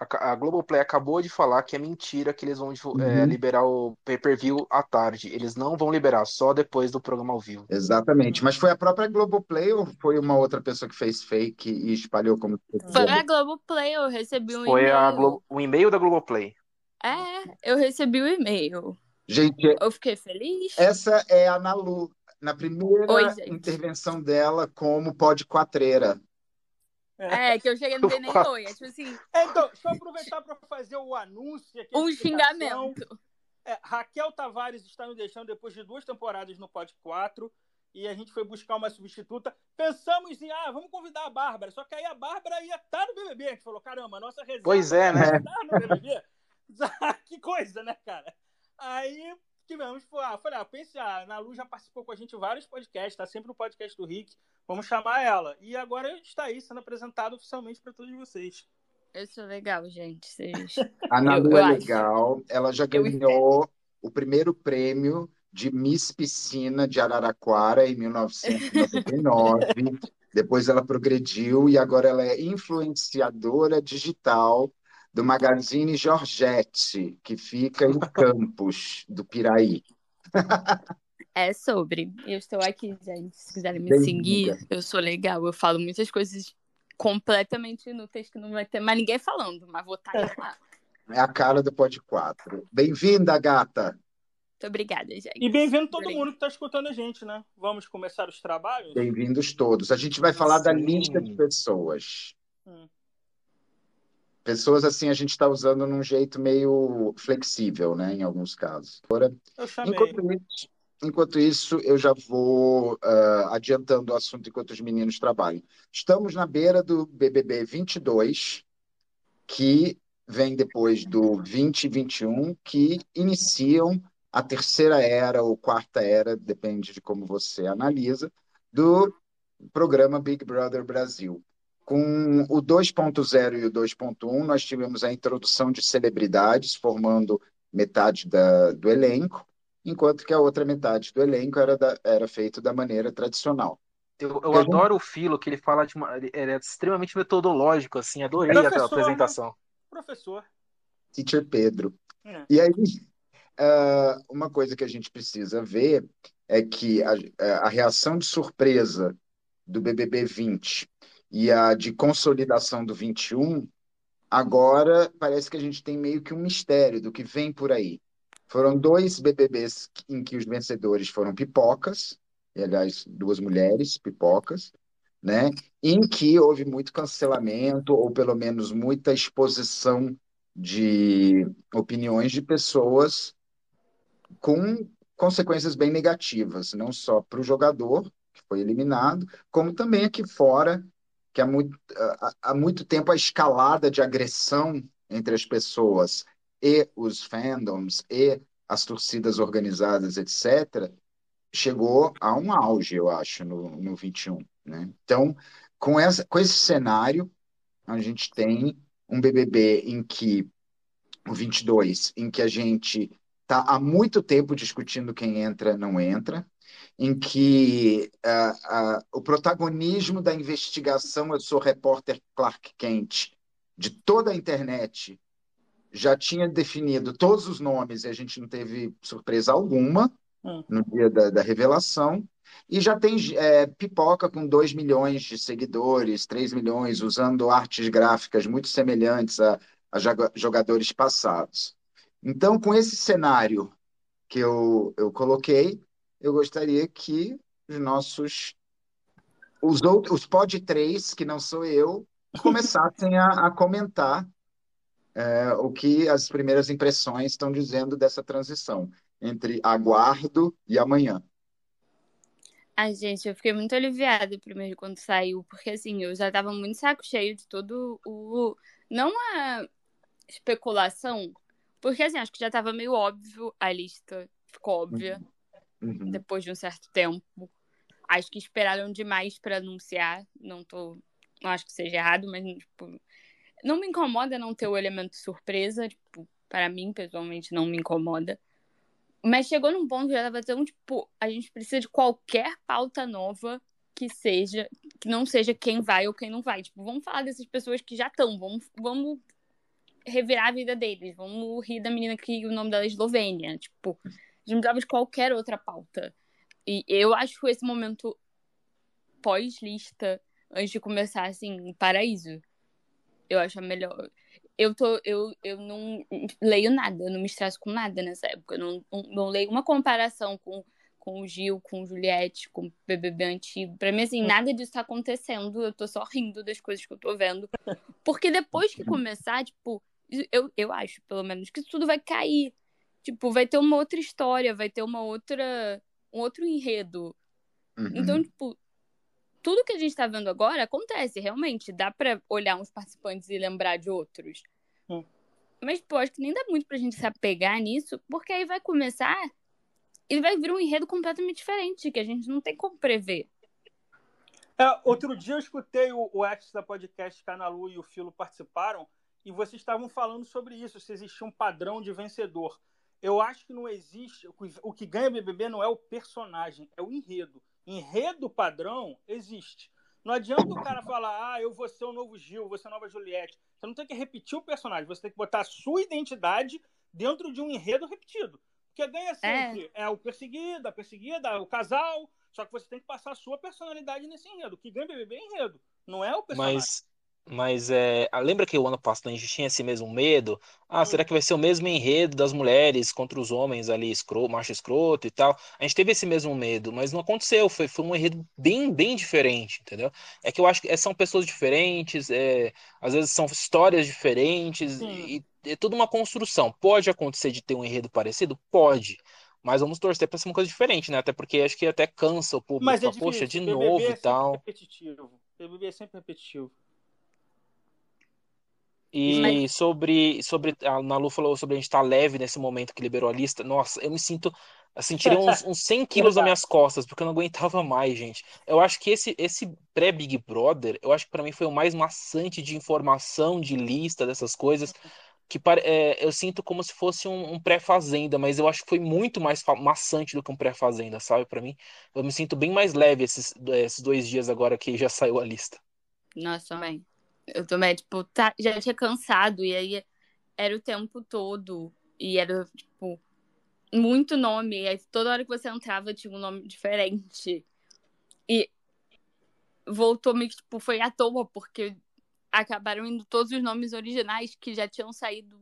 A, a Globoplay acabou de falar que é mentira que eles vão é, liberar o pay-per-view à tarde. Eles não vão liberar, só depois do programa ao vivo. Exatamente. Mas foi a própria Globoplay ou foi uma outra pessoa que fez fake e espalhou como. Foi a Globoplay, eu recebi um foi e-mail. Foi Glo... o e-mail da Globoplay. É, eu recebi o e-mail. Gente, eu fiquei feliz. Essa é a Nalu, na primeira Oi, intervenção dela como pode quatreira. É, que eu cheguei no nem oi. É tipo assim. É, então, deixa eu aproveitar para fazer o anúncio aqui. Um xingamento. É, Raquel Tavares está nos deixando depois de duas temporadas no Pod 4 e a gente foi buscar uma substituta. Pensamos em, ah, vamos convidar a Bárbara. Só que aí a Bárbara ia estar no BBB. A gente falou, caramba, nossa reserva pois é, né? no BBB. que coisa, né, cara? Aí tivemos, ah, falei, ah, pense, ah, a Nalu já participou com a gente em vários podcasts, está sempre no podcast do Rick. Vamos chamar ela. E agora está aí sendo apresentado oficialmente para todos vocês. Eu sou legal, gente. Vocês... A Nalu é legal. Ela já ganhou o primeiro prêmio de Miss Piscina de Araraquara em 1999. Depois ela progrediu e agora ela é influenciadora digital do Magazine Georgette, que fica em Campos do Piraí. É sobre. Eu estou aqui, gente. Se quiserem me Bem seguir, eu sou legal. Eu falo muitas coisas completamente inúteis que não vai ter mais ninguém falando, mas vou estar tá lá. É a cara do Pod 4. Bem-vinda, gata! Muito obrigada, gente. E bem-vindo todo mundo que está escutando a gente, né? Vamos começar os trabalhos? Bem-vindos todos. A gente vai falar Sim. da lista de pessoas. Hum. Pessoas assim a gente está usando num jeito meio flexível, né? Em alguns casos. Agora. Enquanto isso, Enquanto isso, eu já vou uh, adiantando o assunto enquanto os meninos trabalham. Estamos na beira do BBB 22, que vem depois do 2021, que iniciam a terceira era ou quarta era, depende de como você analisa, do programa Big Brother Brasil. Com o 2.0 e o 2.1, nós tivemos a introdução de celebridades, formando metade da, do elenco, enquanto que a outra metade do elenco era, da, era feito da maneira tradicional. Eu, eu adoro o Filo, que ele fala de uma. Ele é extremamente metodológico, assim, adorei Professor, a apresentação. Professor. Teacher Pedro. É. E aí, uh, uma coisa que a gente precisa ver é que a, a reação de surpresa do BBB 20 e a de consolidação do 21, agora parece que a gente tem meio que um mistério do que vem por aí. Foram dois BBBs em que os vencedores foram pipocas, e, aliás, duas mulheres pipocas, né? Em que houve muito cancelamento, ou pelo menos muita exposição de opiniões de pessoas com consequências bem negativas, não só para o jogador, que foi eliminado, como também aqui fora, que há muito, há muito tempo a escalada de agressão entre as pessoas e os fandoms e as torcidas organizadas, etc., chegou a um auge, eu acho, no, no 21. Né? Então, com, essa, com esse cenário, a gente tem um BBB em que, o 22, em que a gente está há muito tempo discutindo quem entra não entra, em que uh, uh, o protagonismo da investigação, eu sou repórter Clark Kent, de toda a internet, já tinha definido todos os nomes e a gente não teve surpresa alguma hum. no dia da, da, revelação. E já tem é, pipoca com 2 milhões de seguidores, 3 milhões, usando artes gráficas muito semelhantes a, a jogadores passados. Então, com esse cenário que eu, eu coloquei, eu gostaria que os nossos. Os, outros, os pod 3, que não sou eu, começassem a, a comentar é, o que as primeiras impressões estão dizendo dessa transição entre aguardo e amanhã. Ai, gente, eu fiquei muito aliviada primeiro quando saiu, porque assim, eu já tava muito saco cheio de todo o. Não a especulação, porque assim, acho que já tava meio óbvio a lista, ficou óbvia uhum. Depois de um certo tempo. Acho que esperaram demais para anunciar, não tô. Não acho que seja errado, mas tipo, não me incomoda não ter o elemento surpresa, tipo, para mim, pessoalmente, não me incomoda. Mas chegou num ponto que já tava tão, tipo, a gente precisa de qualquer pauta nova que seja, que não seja quem vai ou quem não vai. Tipo, vamos falar dessas pessoas que já estão, vamos, vamos revirar a vida deles, vamos rir da menina que o nome dela é Eslovênia. Tipo, a gente não precisava de qualquer outra pauta. E eu acho esse momento pós-lista, antes de começar, assim, paraíso. Eu acho a melhor. Eu, tô, eu, eu não leio nada, eu não me estresso com nada nessa época. Eu não, não, não leio uma comparação com, com o Gil, com o Juliette, com o BBB antigo. Pra mim, assim, nada disso tá acontecendo. Eu tô só rindo das coisas que eu tô vendo. Porque depois que começar, tipo, eu, eu acho, pelo menos, que tudo vai cair. Tipo, vai ter uma outra história, vai ter uma outra um outro enredo. Uhum. Então, tipo, tudo que a gente tá vendo agora acontece, realmente. Dá para olhar uns participantes e lembrar de outros. Uhum. Mas, pô, acho que nem dá muito pra gente se apegar nisso, porque aí vai começar e vai vir um enredo completamente diferente, que a gente não tem como prever. É, outro dia eu escutei o, o Extra Podcast que a Ana Lu e o Filo participaram, e vocês estavam falando sobre isso, se existia um padrão de vencedor eu acho que não existe. O que ganha BBB não é o personagem, é o enredo. Enredo padrão existe. Não adianta o cara falar, ah, eu vou ser o novo Gil, vou ser a nova Juliette. Você não tem que repetir o personagem, você tem que botar a sua identidade dentro de um enredo repetido. Porque ganha sempre é, é o perseguido, a perseguida, o casal. Só que você tem que passar a sua personalidade nesse enredo. O que ganha BBB é enredo, não é o personagem. Mas mas é, lembra que o ano passado a gente tinha esse mesmo medo? Ah, será que vai ser o mesmo enredo das mulheres contra os homens ali, escroto, macho escroto e tal? A gente teve esse mesmo medo, mas não aconteceu. Foi, foi um enredo bem, bem diferente, entendeu? É que eu acho que é, são pessoas diferentes, é, às vezes são histórias diferentes e, e é tudo uma construção. Pode acontecer de ter um enredo parecido? Pode. Mas vamos torcer para ser uma coisa diferente, né? Até porque acho que até cansa o público. Mas é fala, Poxa, de novo é e tal. Repetitivo. BBB é sempre repetitivo. E Mas... sobre, sobre. A Nalu falou sobre a gente estar tá leve nesse momento que liberou a lista. Nossa, eu me sinto. Assim, tirei uns, uns 100 quilos das minhas costas, porque eu não aguentava mais, gente. Eu acho que esse, esse pré-Big Brother, eu acho que para mim foi o mais maçante de informação, de lista, dessas coisas. Que é, eu sinto como se fosse um, um pré-fazenda, mas eu acho que foi muito mais maçante do que um pré-fazenda, sabe? para mim, eu me sinto bem mais leve esses, esses dois dias agora que já saiu a lista. Nossa, também. Eu também, tipo, tá, já tinha cansado, e aí era o tempo todo. E era, tipo, muito nome. E aí toda hora que você entrava tinha um nome diferente. E voltou meio que, tipo, foi à toa, porque acabaram indo todos os nomes originais que já tinham saído,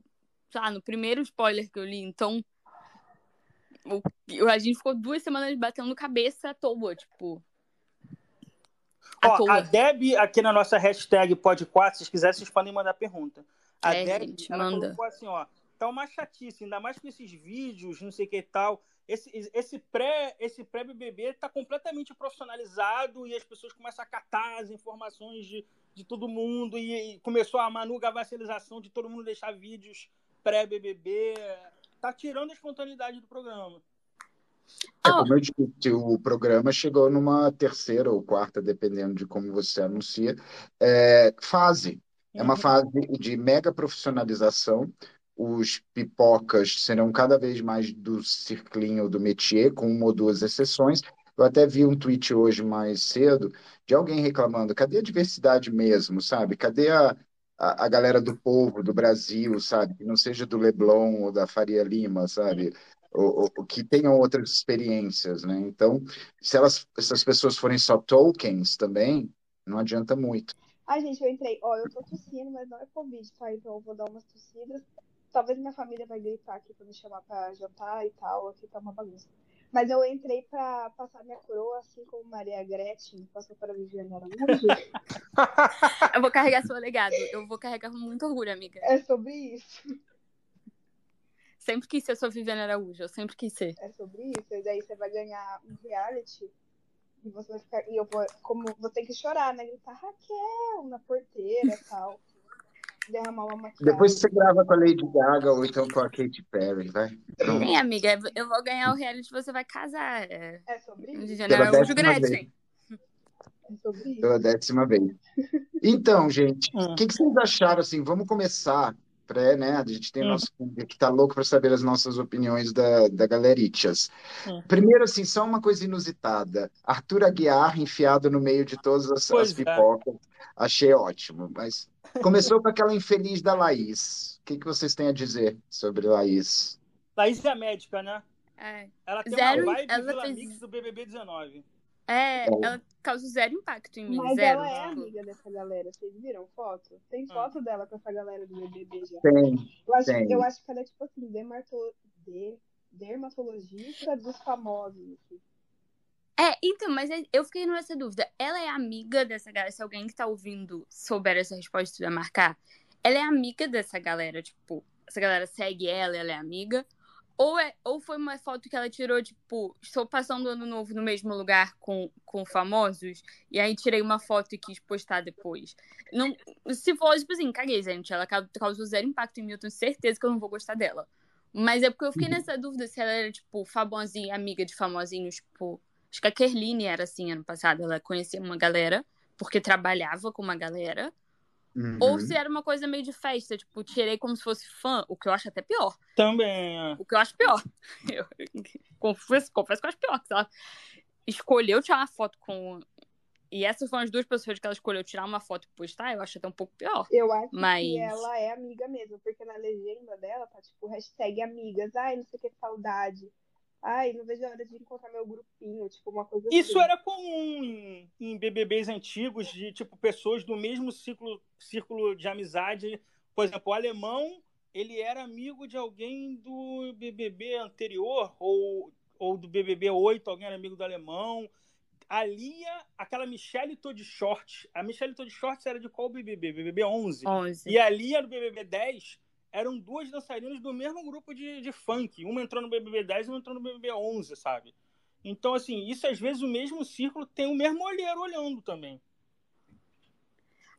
sei lá, no primeiro spoiler que eu li. Então, a gente ficou duas semanas batendo cabeça à toa, tipo. Ó, a Deb, aqui na nossa hashtag Pod4, se vocês quiserem, vocês podem mandar pergunta. A é, Deb, gente, ela manda. colocou assim, ó, tá uma chatice, ainda mais com esses vídeos, não sei o que e tal. Esse, esse pré esse pré BBB tá completamente profissionalizado e as pessoas começam a catar as informações de, de todo mundo e, e começou a manuga vassalização de todo mundo deixar vídeos pré BBB, tá tirando a espontaneidade do programa. É, como eu disse, o programa chegou numa terceira ou quarta, dependendo de como você anuncia, é, fase. É uma uhum. fase de mega profissionalização. Os pipocas serão cada vez mais do circlinho do métier, com uma ou duas exceções. Eu até vi um tweet hoje mais cedo de alguém reclamando: cadê a diversidade mesmo, sabe? Cadê a, a, a galera do povo, do Brasil, sabe? Que não seja do Leblon ou da Faria Lima, sabe? Ou, ou, que tenham outras experiências, né? Então, se elas, essas pessoas forem só tokens também, não adianta muito. Ai, gente, eu entrei. Ó, eu tô tossindo, mas não é Covid, tá? Então eu vou dar umas tossidas. Talvez minha família vai gritar aqui pra me chamar pra jantar e tal. Aqui tá uma bagunça. Mas eu entrei pra passar minha coroa, assim como Maria Gretchen passou para Viviane Araújo. eu vou carregar seu legado. Eu vou carregar com muito orgulho, amiga. É sobre isso. Sempre quis ser sua Viviane Araújo, eu sempre quis ser. É sobre isso, e daí você vai ganhar um reality e você vai ficar. E eu vou, como vou ter que chorar, né? Gritar Raquel na porteira e tal. Derramar uma maquiagem. Depois você grava com a Lady Gaga ou então com a Katy Perry, vai. Sim, amiga, eu vou ganhar o reality você vai casar. É, é sobre isso. Viviane Araújo Gretchen. É sobre isso. Pela décima vez. Então, gente, o hum. que, que vocês acharam assim? Vamos começar pré, né? A gente tem hum. nosso público que está louco para saber as nossas opiniões da, da Galerichas. Hum. Primeiro, assim, só uma coisa inusitada. Arthur Aguiar enfiado no meio de todas as, as é. pipocas. É. Achei ótimo, mas Começou com aquela infeliz da Laís. O que, que vocês têm a dizer sobre Laís? Laís é a médica, né? É. Ela tem Zero, uma vibe ela fez- do BBB 19. É, É. ela causa zero impacto em mim, Mas zero. ela é tipo. amiga dessa galera. Vocês viram foto? Tem Ah. foto dela com essa galera do BBB já. Tem. Eu acho, Tem. eu acho que ela é tipo assim, dermato, de- dermatologista dos famosos. assim. É, então, mas é- eu fiquei nessa dúvida. Ela é amiga dessa galera? Se alguém que tá ouvindo souber essa resposta e marcar, ela é amiga dessa galera, tipo, essa galera segue ela, ela é amiga? Ou, é, ou foi uma foto que ela tirou, tipo, estou passando o ano novo no mesmo lugar com, com famosos, e aí tirei uma foto e quis postar depois. Não, se for, tipo assim, caguei, gente. Ela ca- causou zero impacto em mim, eu tenho certeza que eu não vou gostar dela. Mas é porque eu fiquei nessa dúvida se ela era, tipo, famosinha, amiga de famosinhos, tipo. Acho que a Kerline era assim ano passado. Ela conhecia uma galera, porque trabalhava com uma galera. Uhum. Ou se era uma coisa meio de festa, tipo, tirei como se fosse fã, o que eu acho até pior. Também, é. O que eu acho pior. Eu confesso, confesso que eu acho pior. Que ela escolheu tirar uma foto com. E essas foram as duas pessoas que ela escolheu tirar uma foto e postar, eu acho até um pouco pior. Eu acho Mas- que ela é amiga mesmo, porque na legenda dela tá tipo hashtag amigas. Ai, não sei o que, saudade. Ai, não vejo a hora de encontrar meu grupinho, tipo uma coisa Isso assim. era comum em, em BBBs antigos, de tipo pessoas do mesmo ciclo, círculo de amizade. Por exemplo, o alemão, ele era amigo de alguém do BBB anterior, ou, ou do BBB 8, alguém era amigo do alemão. A Lia, aquela Michelle Todd Short. A Michelle Todd Short era de qual BBB? BBB 11. 11. E a Lia do BBB 10 eram duas dançarinas do mesmo grupo de, de funk. Uma entrou no BBB 10 e uma entrou no BBB 11, sabe? Então, assim, isso às vezes o mesmo círculo tem o mesmo olheiro olhando também.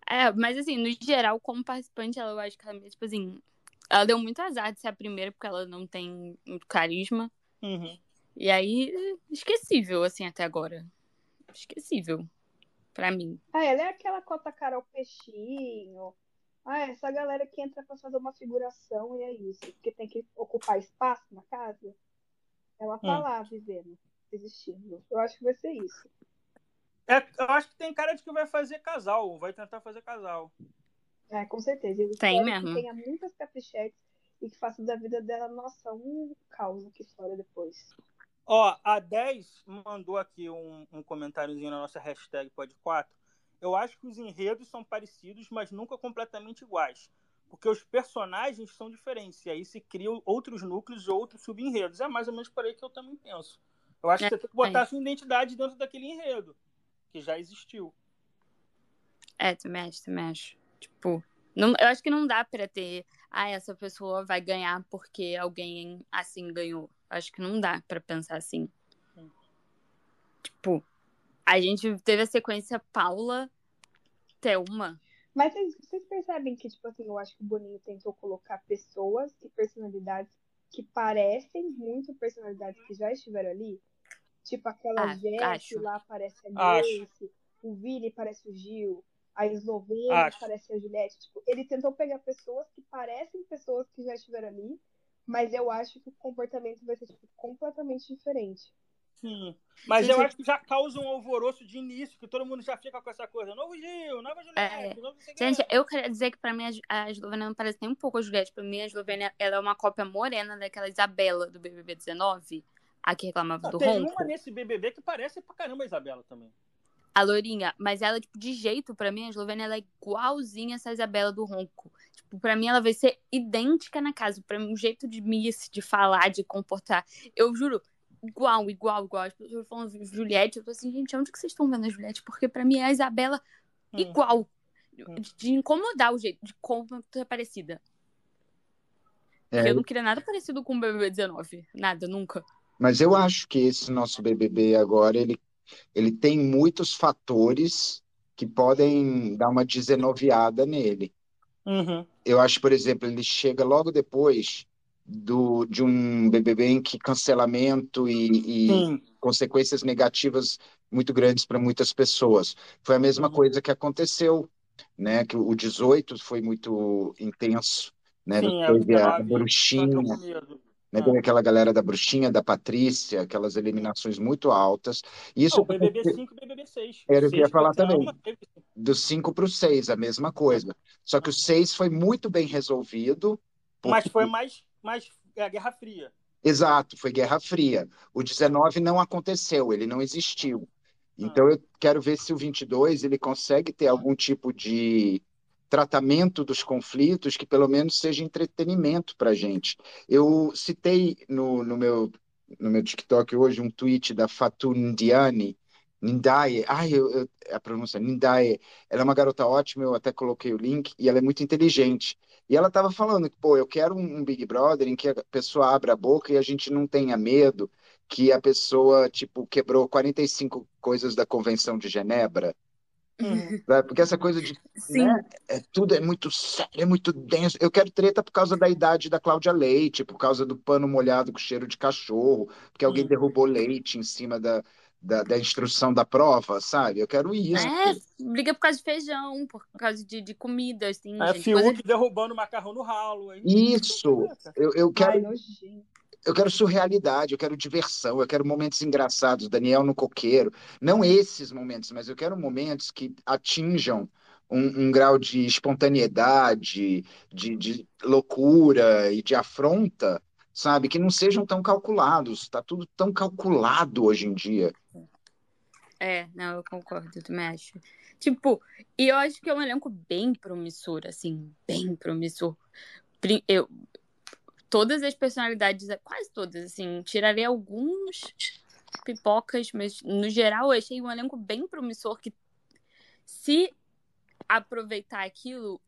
É, mas assim, no geral, como participante, ela, eu acho que ela, tipo assim, ela deu muito azar de ser a primeira, porque ela não tem muito carisma. Uhum. E aí, esquecível, assim, até agora. Esquecível. Pra mim. Ah, ela é aquela cota Carol Peixinho. Ah, essa galera que entra pra fazer uma figuração e é isso. Porque tem que ocupar espaço na casa. Ela tá Hum. lá vivendo, existindo. Eu acho que vai ser isso. É, eu acho que tem cara de que vai fazer casal, vai tentar fazer casal. É, com certeza. Eu Tem mesmo. que tenha muitas caprichetes e que faça da vida dela, nossa, um caos aqui fora depois. Ó, a 10 mandou aqui um, um comentáriozinho na nossa hashtag Pod4. Eu acho que os enredos são parecidos, mas nunca completamente iguais. Porque os personagens são diferentes. E aí se criam outros núcleos outros subenredos. É mais ou menos por aí que eu também penso. Eu acho que você tem que botar a sua identidade dentro daquele enredo, que já existiu. É, também acho, também acho. Tipo, não, eu acho que não dá pra ter. Ah, essa pessoa vai ganhar porque alguém assim ganhou. Acho que não dá pra pensar assim. Sim. Tipo, a gente teve a sequência Paula, Thelma. Mas vocês, vocês percebem que, tipo assim, eu acho que o Boninho tentou colocar pessoas e personalidades que parecem muito personalidades que já estiveram ali? Tipo aquela Ah, Jessie lá parece a. Grace, o Vini parece o Gil, a Eslovênia Acho. parece a Juliette. Tipo, ele tentou pegar pessoas que parecem pessoas que já estiveram ali, mas eu acho que o comportamento vai ser tipo, completamente diferente. Sim. Mas Gente, eu acho que já causa um alvoroço de início, que todo mundo já fica com essa coisa. Novo Gil, nova Juliette, novo não sei o quê. Gente, eu queria dizer que pra mim a- Eslovênia não parece nem um pouco a Juliette. Pra mim, a Eslovênia ela é uma cópia morena daquela Isabela do BBB 19, a que reclamava Não, do tem ronco. uma nesse BBB que parece pra caramba a Isabela também. A Lourinha, mas ela, tipo, de jeito, pra mim, a Eslovênia, ela é igualzinha essa Isabela do Ronco. Tipo, pra mim, ela vai ser idêntica na casa. Pra mim, o jeito de miss, de falar, de comportar. Eu juro, igual, igual, igual. As pessoas falam Juliette, eu tô assim, gente, onde que vocês estão vendo a Juliette? Porque pra mim é a Isabela Hum. igual. Hum. De, de incomodar o jeito, de como é parecida. É, Porque eu não queria nada parecido com o BBB 19. Nada, nunca. Mas eu acho que esse nosso BBB agora, ele, ele tem muitos fatores que podem dar uma desenoviada nele. Uhum. Eu acho, por exemplo, ele chega logo depois do, de um BBB em que cancelamento e, e consequências negativas muito grandes para muitas pessoas. Foi a mesma Uhum. coisa que aconteceu, né? Que o 18 foi muito intenso, né? Sim, é, Teve a 19 bruxinha, né? Teve aquela galera da bruxinha, da Patrícia, aquelas eliminações muito altas. E isso BBB 5 e BBB 6. Era o que eu ia falar também. teve- do 5 para o 6, a mesma coisa. Só que o 6 foi muito bem resolvido. Porque... Mas foi mais, mais é, a Guerra Fria. Exato, foi Guerra Fria. O 19 não aconteceu, ele não existiu. Então eu quero ver se o 22 ele consegue ter algum tipo de tratamento dos conflitos que pelo menos seja entretenimento para gente. Eu citei no, no, meu, no meu TikTok hoje um tweet da Fatou Ndiaye, Nindaye, ai, eu, eu, a pronúncia Nindaye, ela é uma garota ótima, eu até coloquei o link, e ela é muito inteligente. E ela estava falando que, pô, eu quero um, um Big Brother em que a pessoa abra a boca e a gente não tenha medo que a pessoa, tipo, quebrou 45 coisas da Convenção de Genebra. Uhum. Porque essa coisa de né, é, tudo é muito sério, é muito denso. Eu quero treta por causa da idade da Cláudia Leite, por causa do pano molhado com cheiro de cachorro, porque alguém uhum. derrubou leite em cima da, da, da, instrução da prova, sabe? Eu quero isso. É, briga por causa de feijão, por causa de, de comida, assim. É, Fiuk coisa... derrubando macarrão no ralo. Hein? Isso! Eu, eu quero. Ai, eu quero surrealidade, eu quero diversão, eu quero momentos engraçados, Daniel no coqueiro. Não esses momentos, mas eu quero momentos que atinjam um, um grau de espontaneidade, de, de, loucura e de afronta, sabe? Que não sejam tão calculados. Está tudo tão calculado hoje em dia. É, não, eu concordo, eu também acho. Tipo, e eu acho que é um elenco bem promissor, assim, bem promissor. Eu, todas as personalidades, quase todas, assim, tirarei alguns pipocas, mas no geral eu achei um elenco bem promissor que se aproveitar aquilo,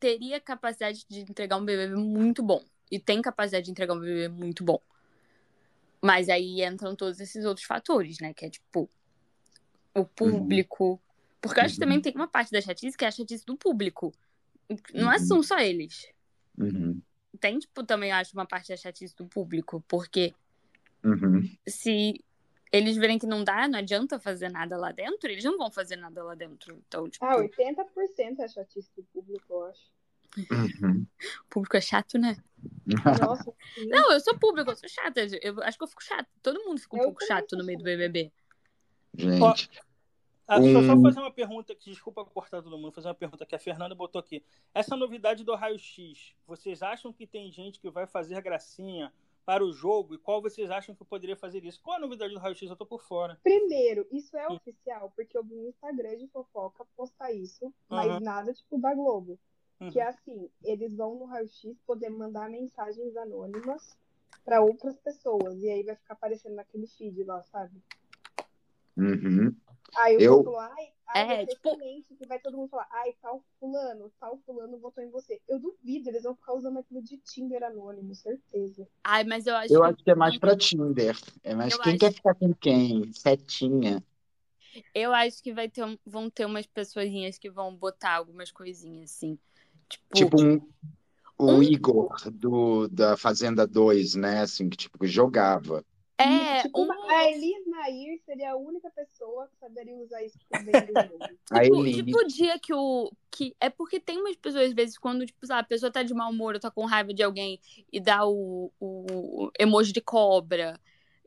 teria capacidade de entregar um BBB muito bom. E tem capacidade de entregar um BBB muito bom. Mas aí entram todos esses outros fatores, né? Que é tipo o público. Uhum. Porque eu acho que também uhum. tem uma parte da chatice que é a chatice do público. Não é são só eles. Uhum tem, tipo, também acho uma parte da chatice do público, porque uhum. se eles verem que não dá, não adianta fazer nada lá dentro, eles não vão fazer nada lá dentro. Então, tipo... Ah, 80% é chatice do público, eu acho. Uhum. O público é chato, né? Nossa, não, eu sou público, eu sou chata. Eu acho que eu fico chato. Todo mundo fica um eu pouco chato no meio do BBB. Gente, ah, um... Só fazer uma pergunta aqui, desculpa cortar todo mundo, fazer uma pergunta que a Fernanda botou aqui. Essa novidade do raio-x, vocês acham que tem gente que vai fazer gracinha para o jogo e qual vocês acham que poderia fazer isso? Qual a novidade do raio-x? Eu tô por fora. Primeiro, isso é hum. oficial, porque eu vi no Instagram de fofoca postar isso, mas uhum. nada tipo da Globo. Uhum. Que é assim, eles vão no raio-x poder mandar mensagens anônimas para outras pessoas. E aí vai ficar aparecendo naquele feed lá, sabe? Uhum. Aí eu, eu... Falo, ai, ai é, tipo... que vai todo mundo falar, ai, tal fulano, tal fulano votou em você. Eu duvido, eles vão ficar usando aquilo de Tinder anônimo, certeza. Ai, mas eu acho Eu que... acho que é mais pra Tinder. É mais eu quem acho... quer ficar com quem? Setinha. Eu acho que vai ter, vão ter umas pessoinhas que vão botar algumas coisinhas assim. Tipo, tipo um, o um... Igor do, da Fazenda 2, né? Assim, que tipo, jogava. É, tipo, um... a Elis Nair seria a única pessoa que saberia usar isso pro bem do jogo. tipo, tipo o dia que o. Que, é porque tem umas pessoas, às vezes, quando, tipo, sabe, a pessoa tá de mau humor ou tá com raiva de alguém e dá o, o emoji de cobra.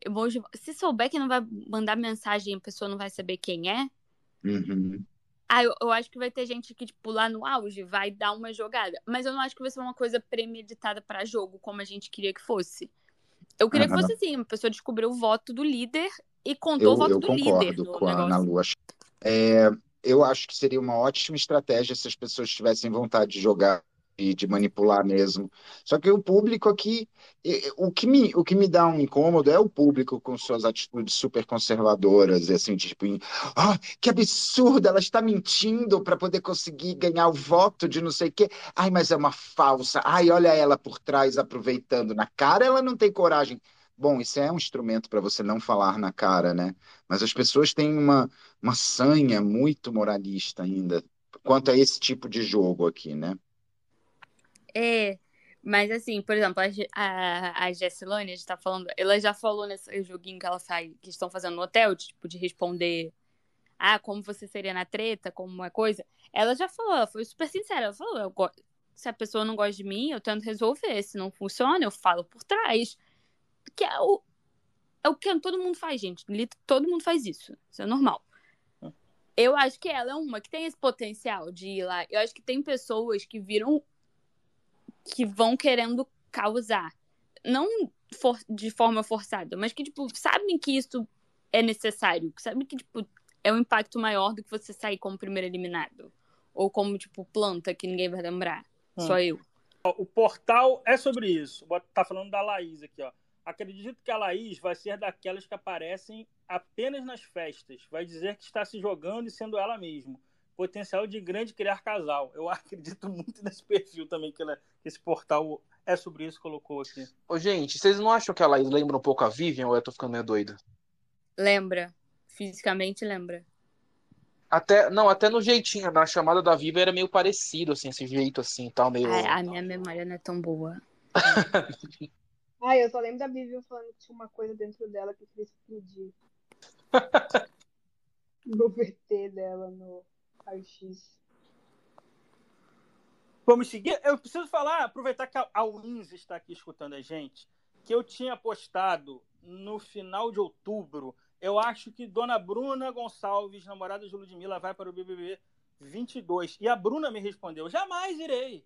Emoji... Se souber que não vai mandar mensagem, a pessoa não vai saber quem é. Uhum. Ah, eu, eu, acho que vai ter gente que, tipo, lá no auge vai dar uma jogada. Mas eu não acho que vai ser uma coisa premeditada para jogo, como a gente queria que fosse. Eu queria que fosse assim, uma pessoa descobriu o voto do líder e contou eu, o voto do líder. Eu concordo com a Ana Lu. É, eu acho que seria uma ótima estratégia se as pessoas tivessem vontade de jogar e de manipular mesmo. Só que o público aqui, o que me, o que me dá um incômodo é o público com suas atitudes super conservadoras, e assim, tipo, oh, que absurdo, ela está mentindo para poder conseguir ganhar o voto de não sei o quê. Ai, mas é uma falsa. Ai, olha ela por trás aproveitando. Na cara ela não tem coragem. Bom, isso é um instrumento para você não falar na cara, né? Mas as pessoas têm uma, uma sanha muito moralista ainda quanto a esse tipo de jogo aqui, né? É, mas assim, por exemplo, a, a, a Jessilane, a gente tá falando, ela já falou nesse joguinho que ela faz, que estão fazendo no hotel, tipo, de responder, ah, como você seria na treta, como uma coisa. Ela já falou, ela foi super sincera, ela falou, eu, se a pessoa não gosta de mim, eu tento resolver, se não funciona, eu falo por trás. Que é o, é o que todo mundo faz, gente. Todo mundo faz isso, isso é normal. Eu acho que ela é uma que tem esse potencial de ir lá. Eu acho que tem pessoas que viram que vão querendo causar. Não for, de forma forçada, mas que, tipo, sabem que isso é necessário. Que sabem que, tipo, é um impacto maior do que você sair como primeiro eliminado. Ou como, tipo, planta que ninguém vai lembrar. Hum. Só eu. O portal é sobre isso. Tá falando da Laís aqui, ó. Acredito que a Laís vai ser daquelas que aparecem apenas nas festas. Vai dizer que está se jogando e sendo ela mesma. Potencial de grande criar casal. Eu acredito muito nesse perfil também que, ela, que esse portal é sobre isso colocou aqui. Ô, gente, vocês não acham que a Laís lembra um pouco a Vivian ou eu tô ficando meio doida? Lembra. Fisicamente lembra. Até, não, até no jeitinho, na chamada da Viva era meio parecido, assim, esse jeito assim, tal, meio. Ai, a minha memória não é tão boa. Ai, eu só lembro da Vivian falando que tinha uma coisa dentro dela que queria explodir. no VT dela, no raio-x. Vamos seguir? Eu preciso falar, aproveitar que a Wins está aqui escutando a gente, que eu tinha postado no final de outubro eu acho que Dona Bruna Gonçalves, namorada de Ludmilla, vai para o BBB 22. E a Bruna me respondeu: jamais irei.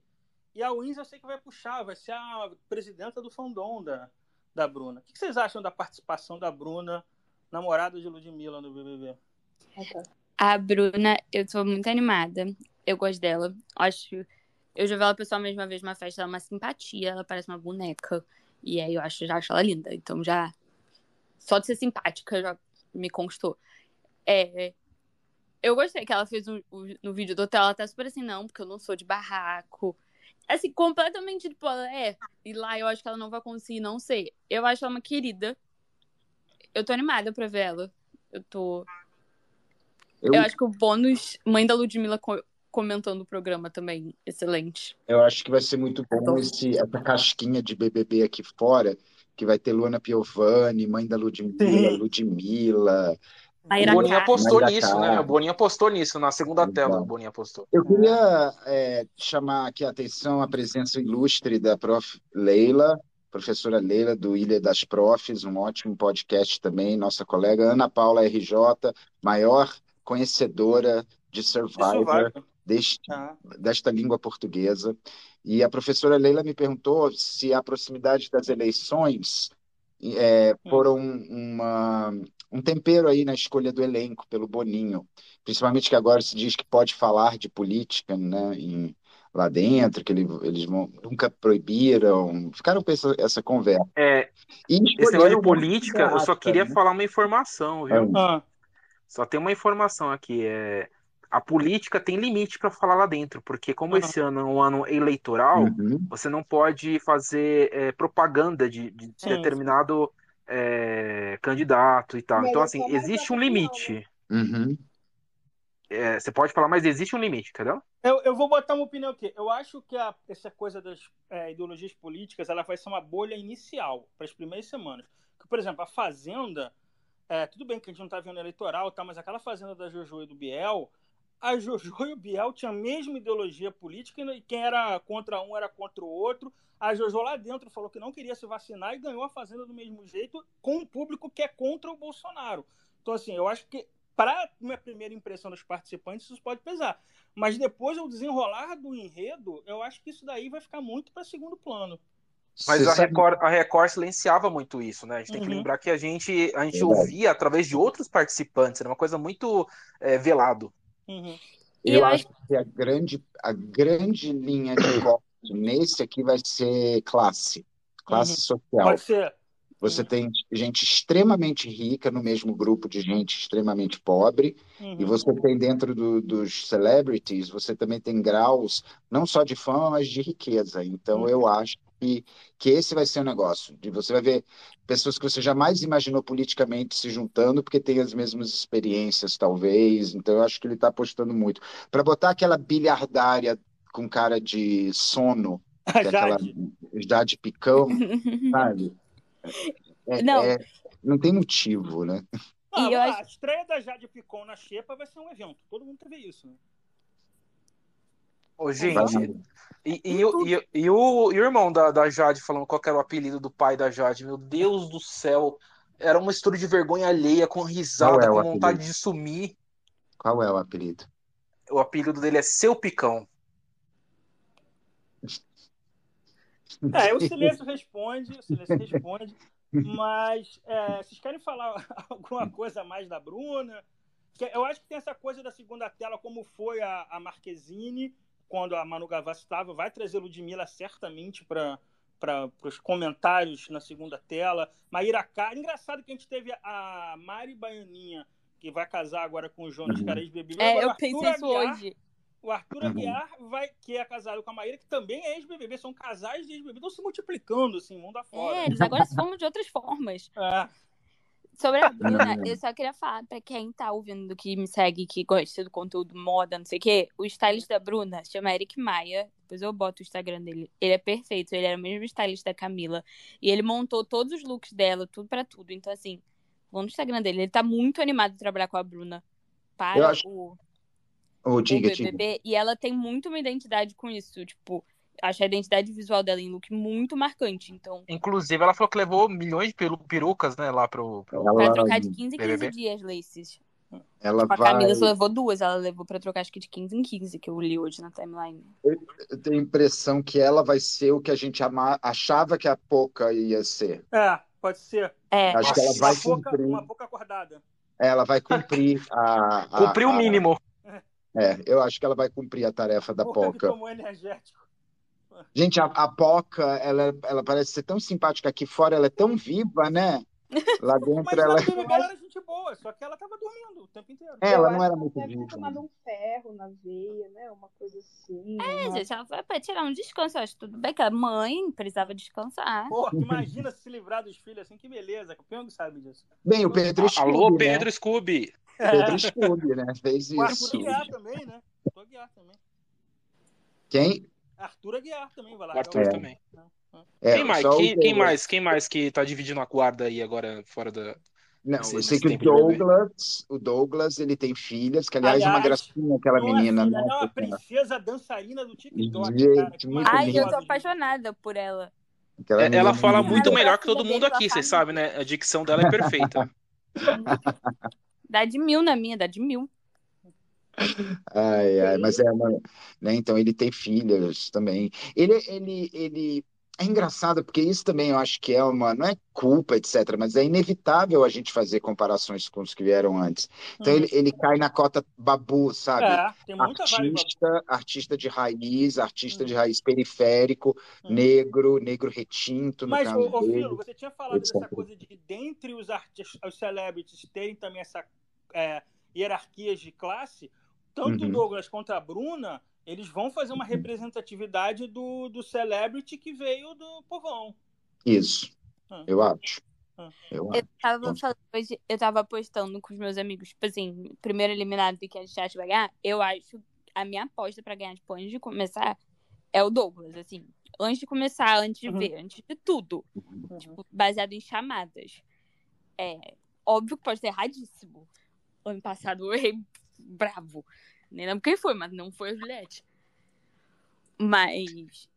E a Wins eu sei que vai puxar, vai ser a presidenta do fandom da, da Bruna. O que vocês acham da participação da Bruna, namorada de Ludmilla, no BBB? A Bruna, eu tô muito animada. Eu gosto dela. Acho. Eu já vi ela pessoalmente uma vez numa festa, ela é uma simpatia, ela parece uma boneca. E aí eu acho, já acho ela linda. Então já. Só de ser simpática já me conquistou. É, eu gostei que ela fez um, um, no vídeo do hotel, ela tá super assim, não, porque eu não sou de barraco. Assim, completamente, tipo, ela é. E lá eu acho que ela não vai conseguir não ser. Eu acho ela uma querida. Eu tô animada pra ver ela. Eu tô. Eu, eu acho que o bônus, mãe da Ludmilla comentando o programa também, excelente. Eu acho que vai ser muito bom esse, essa casquinha de BBB aqui fora que vai ter Luana Piovani, mãe da Ludmilla, Sim. Ludmilla. O Boninho apostou nisso, né? O Boninho apostou nisso na segunda Exato. tela. O Boninho apostou. Eu queria é, chamar aqui a atenção a presença ilustre da prof. Leila, professora Leila do Ilha das Profs, um ótimo podcast também, nossa colega Ana Paula RJ, maior conhecedora de Survivor, deste, ah. desta língua portuguesa. E a professora Leila me perguntou se a proximidade das eleições é, foram uma, um tempero aí na escolha do elenco pelo Boninho, principalmente que agora se diz que pode falar de política, né, em, lá dentro, que ele, eles vão, nunca proibiram, ficaram com essa, essa conversa. É, esse negócio de política, eu só queria né? falar uma informação, viu? Ah. Só tem uma informação aqui, é a política tem limite para falar lá dentro, porque como uhum. esse ano é um ano eleitoral, uhum. você não pode fazer é, propaganda de, de determinado é, candidato e tal. então, assim, existe um limite. Uhum. É, você pode falar, mas existe um limite, entendeu? Eu, eu vou botar uma opinião aqui. Eu acho que a, essa coisa das é, ideologias políticas ela vai ser uma bolha inicial para as primeiras semanas. Por exemplo, a Fazenda, é, tudo bem que a gente não está vendo eleitoral, tá, mas aquela Fazenda da Jojo e do Biel, a Jojo e o Biel tinham a mesma ideologia política e quem era contra um era contra o outro. A Jojo lá dentro falou que não queria se vacinar e ganhou a Fazenda do mesmo jeito com um público que é contra o Bolsonaro. Então, assim, eu acho que para minha primeira impressão dos participantes isso pode pesar. Mas depois, ao desenrolar do enredo, eu acho que isso daí vai ficar muito para segundo plano. Mas a Record, a Record, silenciava muito isso, né? A gente tem que uhum. lembrar que a gente, a gente ouvia através de outros participantes, era uma coisa muito é, velado. Uhum. Eu, eu acho que a grande, a grande linha de voto nesse aqui vai ser classe, classe uhum. social. Pode ser. Você uhum. tem gente extremamente rica no mesmo grupo de gente extremamente pobre, uhum. e você tem dentro do, dos celebrities, você também tem graus não só de fama, mas de riqueza. Então uhum. eu acho que, que esse vai ser o negócio. De você vai ver pessoas que você jamais imaginou politicamente se juntando, porque tem as mesmas experiências, talvez. Então, eu acho que ele está apostando muito. Para botar aquela bilhardária com cara de sono, é aquela Jade Picão, sabe? É, não. É, não tem motivo, né? Ah, a estreia da Jade Picon na Xepa vai ser um evento. Todo mundo quer ver isso, né? Ô, gente, e, e, e, e, e, o, e o irmão da, da Jade falando qual era o apelido do pai da Jade, meu Deus do céu. Era uma história de vergonha alheia, com risada, é com vontade de sumir. Qual é o apelido? O apelido dele é Seu Picão. É, o silêncio responde, o silêncio responde. Mas é, vocês querem falar alguma coisa mais da Bruna? Eu acho que tem essa coisa da segunda tela, como foi a, a Marquezine, quando a Manu Gavassi estava, vai trazer Ludmilla certamente para para os comentários na segunda tela. Maíra K. Engraçado que a gente teve a Mari Baianinha, que vai casar agora com o Jonas uhum. Caras Bebê. É, eu pensei isso hoje. O Arthur uhum. Aguiar, vai, que é casado com a Maíra, que também é ex-BBB. São casais de ex-BBB, estão se multiplicando, assim, mundo afora. É, eles agora se formam de outras formas. É. Sobre a Bruna, eu só queria falar pra quem tá ouvindo, que me segue, que gosta do conteúdo moda, não sei o quê, o stylist da Bruna chama Eric Maia, depois eu boto o Instagram dele. Ele é perfeito, ele era o mesmo stylist da Camila. E ele montou todos os looks dela, tudo pra tudo. Então, assim, vão no Instagram dele. Ele tá muito animado de trabalhar com a Bruna para acho... o, oh, diga, o BBB. Diga. E ela tem muito uma identidade com isso. Tipo, acho a identidade visual dela em look muito marcante. Então... Inclusive, ela falou que levou milhões de perucas, né, lá pro. pro... Ela... Pra trocar de 15 em 15 BBB. dias, laces. Ela tipo, vai... A Camila só levou duas, ela levou pra trocar acho que de 15 em 15, que eu li hoje na timeline. Eu, tenho a impressão que ela vai ser o que a gente ama... achava que a Poca ia ser. É, pode ser. É. Acho que ela vai uma cumprir. Pouca, uma pouca acordada. Ela vai cumprir a. a cumprir o mínimo. É, eu acho que ela vai cumprir a tarefa da Poca. Como energético. Gente, a, a Poca, ela, ela parece ser tão simpática aqui fora, ela é tão viva, né? Lá dentro Mas ela. Mas ela era gente boa, só que ela tava dormindo o tempo inteiro. É, ela não era muito deve viva. ter tomado um ferro na veia, né? Uma coisa assim. É, uma... gente, ela foi pra tirar um descanso. Eu acho tudo bem que a mãe precisava descansar. Porra, imagina se livrar dos filhos assim, que beleza. Quem sabe disso? Bem, o Pedro Scooby. Alô, né? Pedro Scooby. Pedro Scooby, né? Fez O isso. Arthur Aguiar também, né? Arthur Aguiar também. Quem? Arthur Aguiar também vai lá. Arthur É. também. É, quem, mais, o quem, quem mais? Quem mais que tá dividindo a guarda aí agora fora da. Não, Esse- eu sei que o. Douglas, o Douglas, ele tem filhas, que aliás é uma gracinha aquela menina, ela né? é uma princesa dançarina do TikTok, Gente, cara. Ai, linda. eu tô apaixonada por ela. Aquela É, Ela menina fala linda. muito melhor que todo mundo aqui, vocês fala. sabem, né? A dicção dela é perfeita. Dá de mil na minha, dá de mil. Ai, ai, mas é uma, né? Então ele tem filhas também. Ele, ele, ele é engraçado porque isso também eu acho que é uma, não é culpa, etc, mas é inevitável a gente fazer comparações com os que vieram antes. Então Hum. ele, ele cai na cota babu, sabe? É, tem muita vibe. Artista, artista de raiz, artista Hum. de raiz periférico, Hum. negro, negro retinto no Mas, caso ô, ô. Filo, você tinha falado etc. dessa coisa de, dentre os artistas, os celebrities, terem também essa é, hierarquias de classe, tanto o Uhum. Douglas quanto a Bruna, eles vão fazer uma representatividade do, do celebrity que veio do povão. Isso, Ah. eu acho. Ah. Eu Eu acho. tava falando hoje, eu tava postando com os meus amigos, tipo assim, primeiro eliminado que a gente acha que vai ganhar, eu acho a minha aposta pra ganhar, tipo, antes de começar, é o Douglas, assim. Antes de começar, antes de Uhum. ver, antes de tudo. Uhum. Tipo, baseado em chamadas. É, óbvio que pode ser erradíssimo. Ano passado eu errei bravo. Nem lembro quem foi, mas não foi a Juliette. Mas.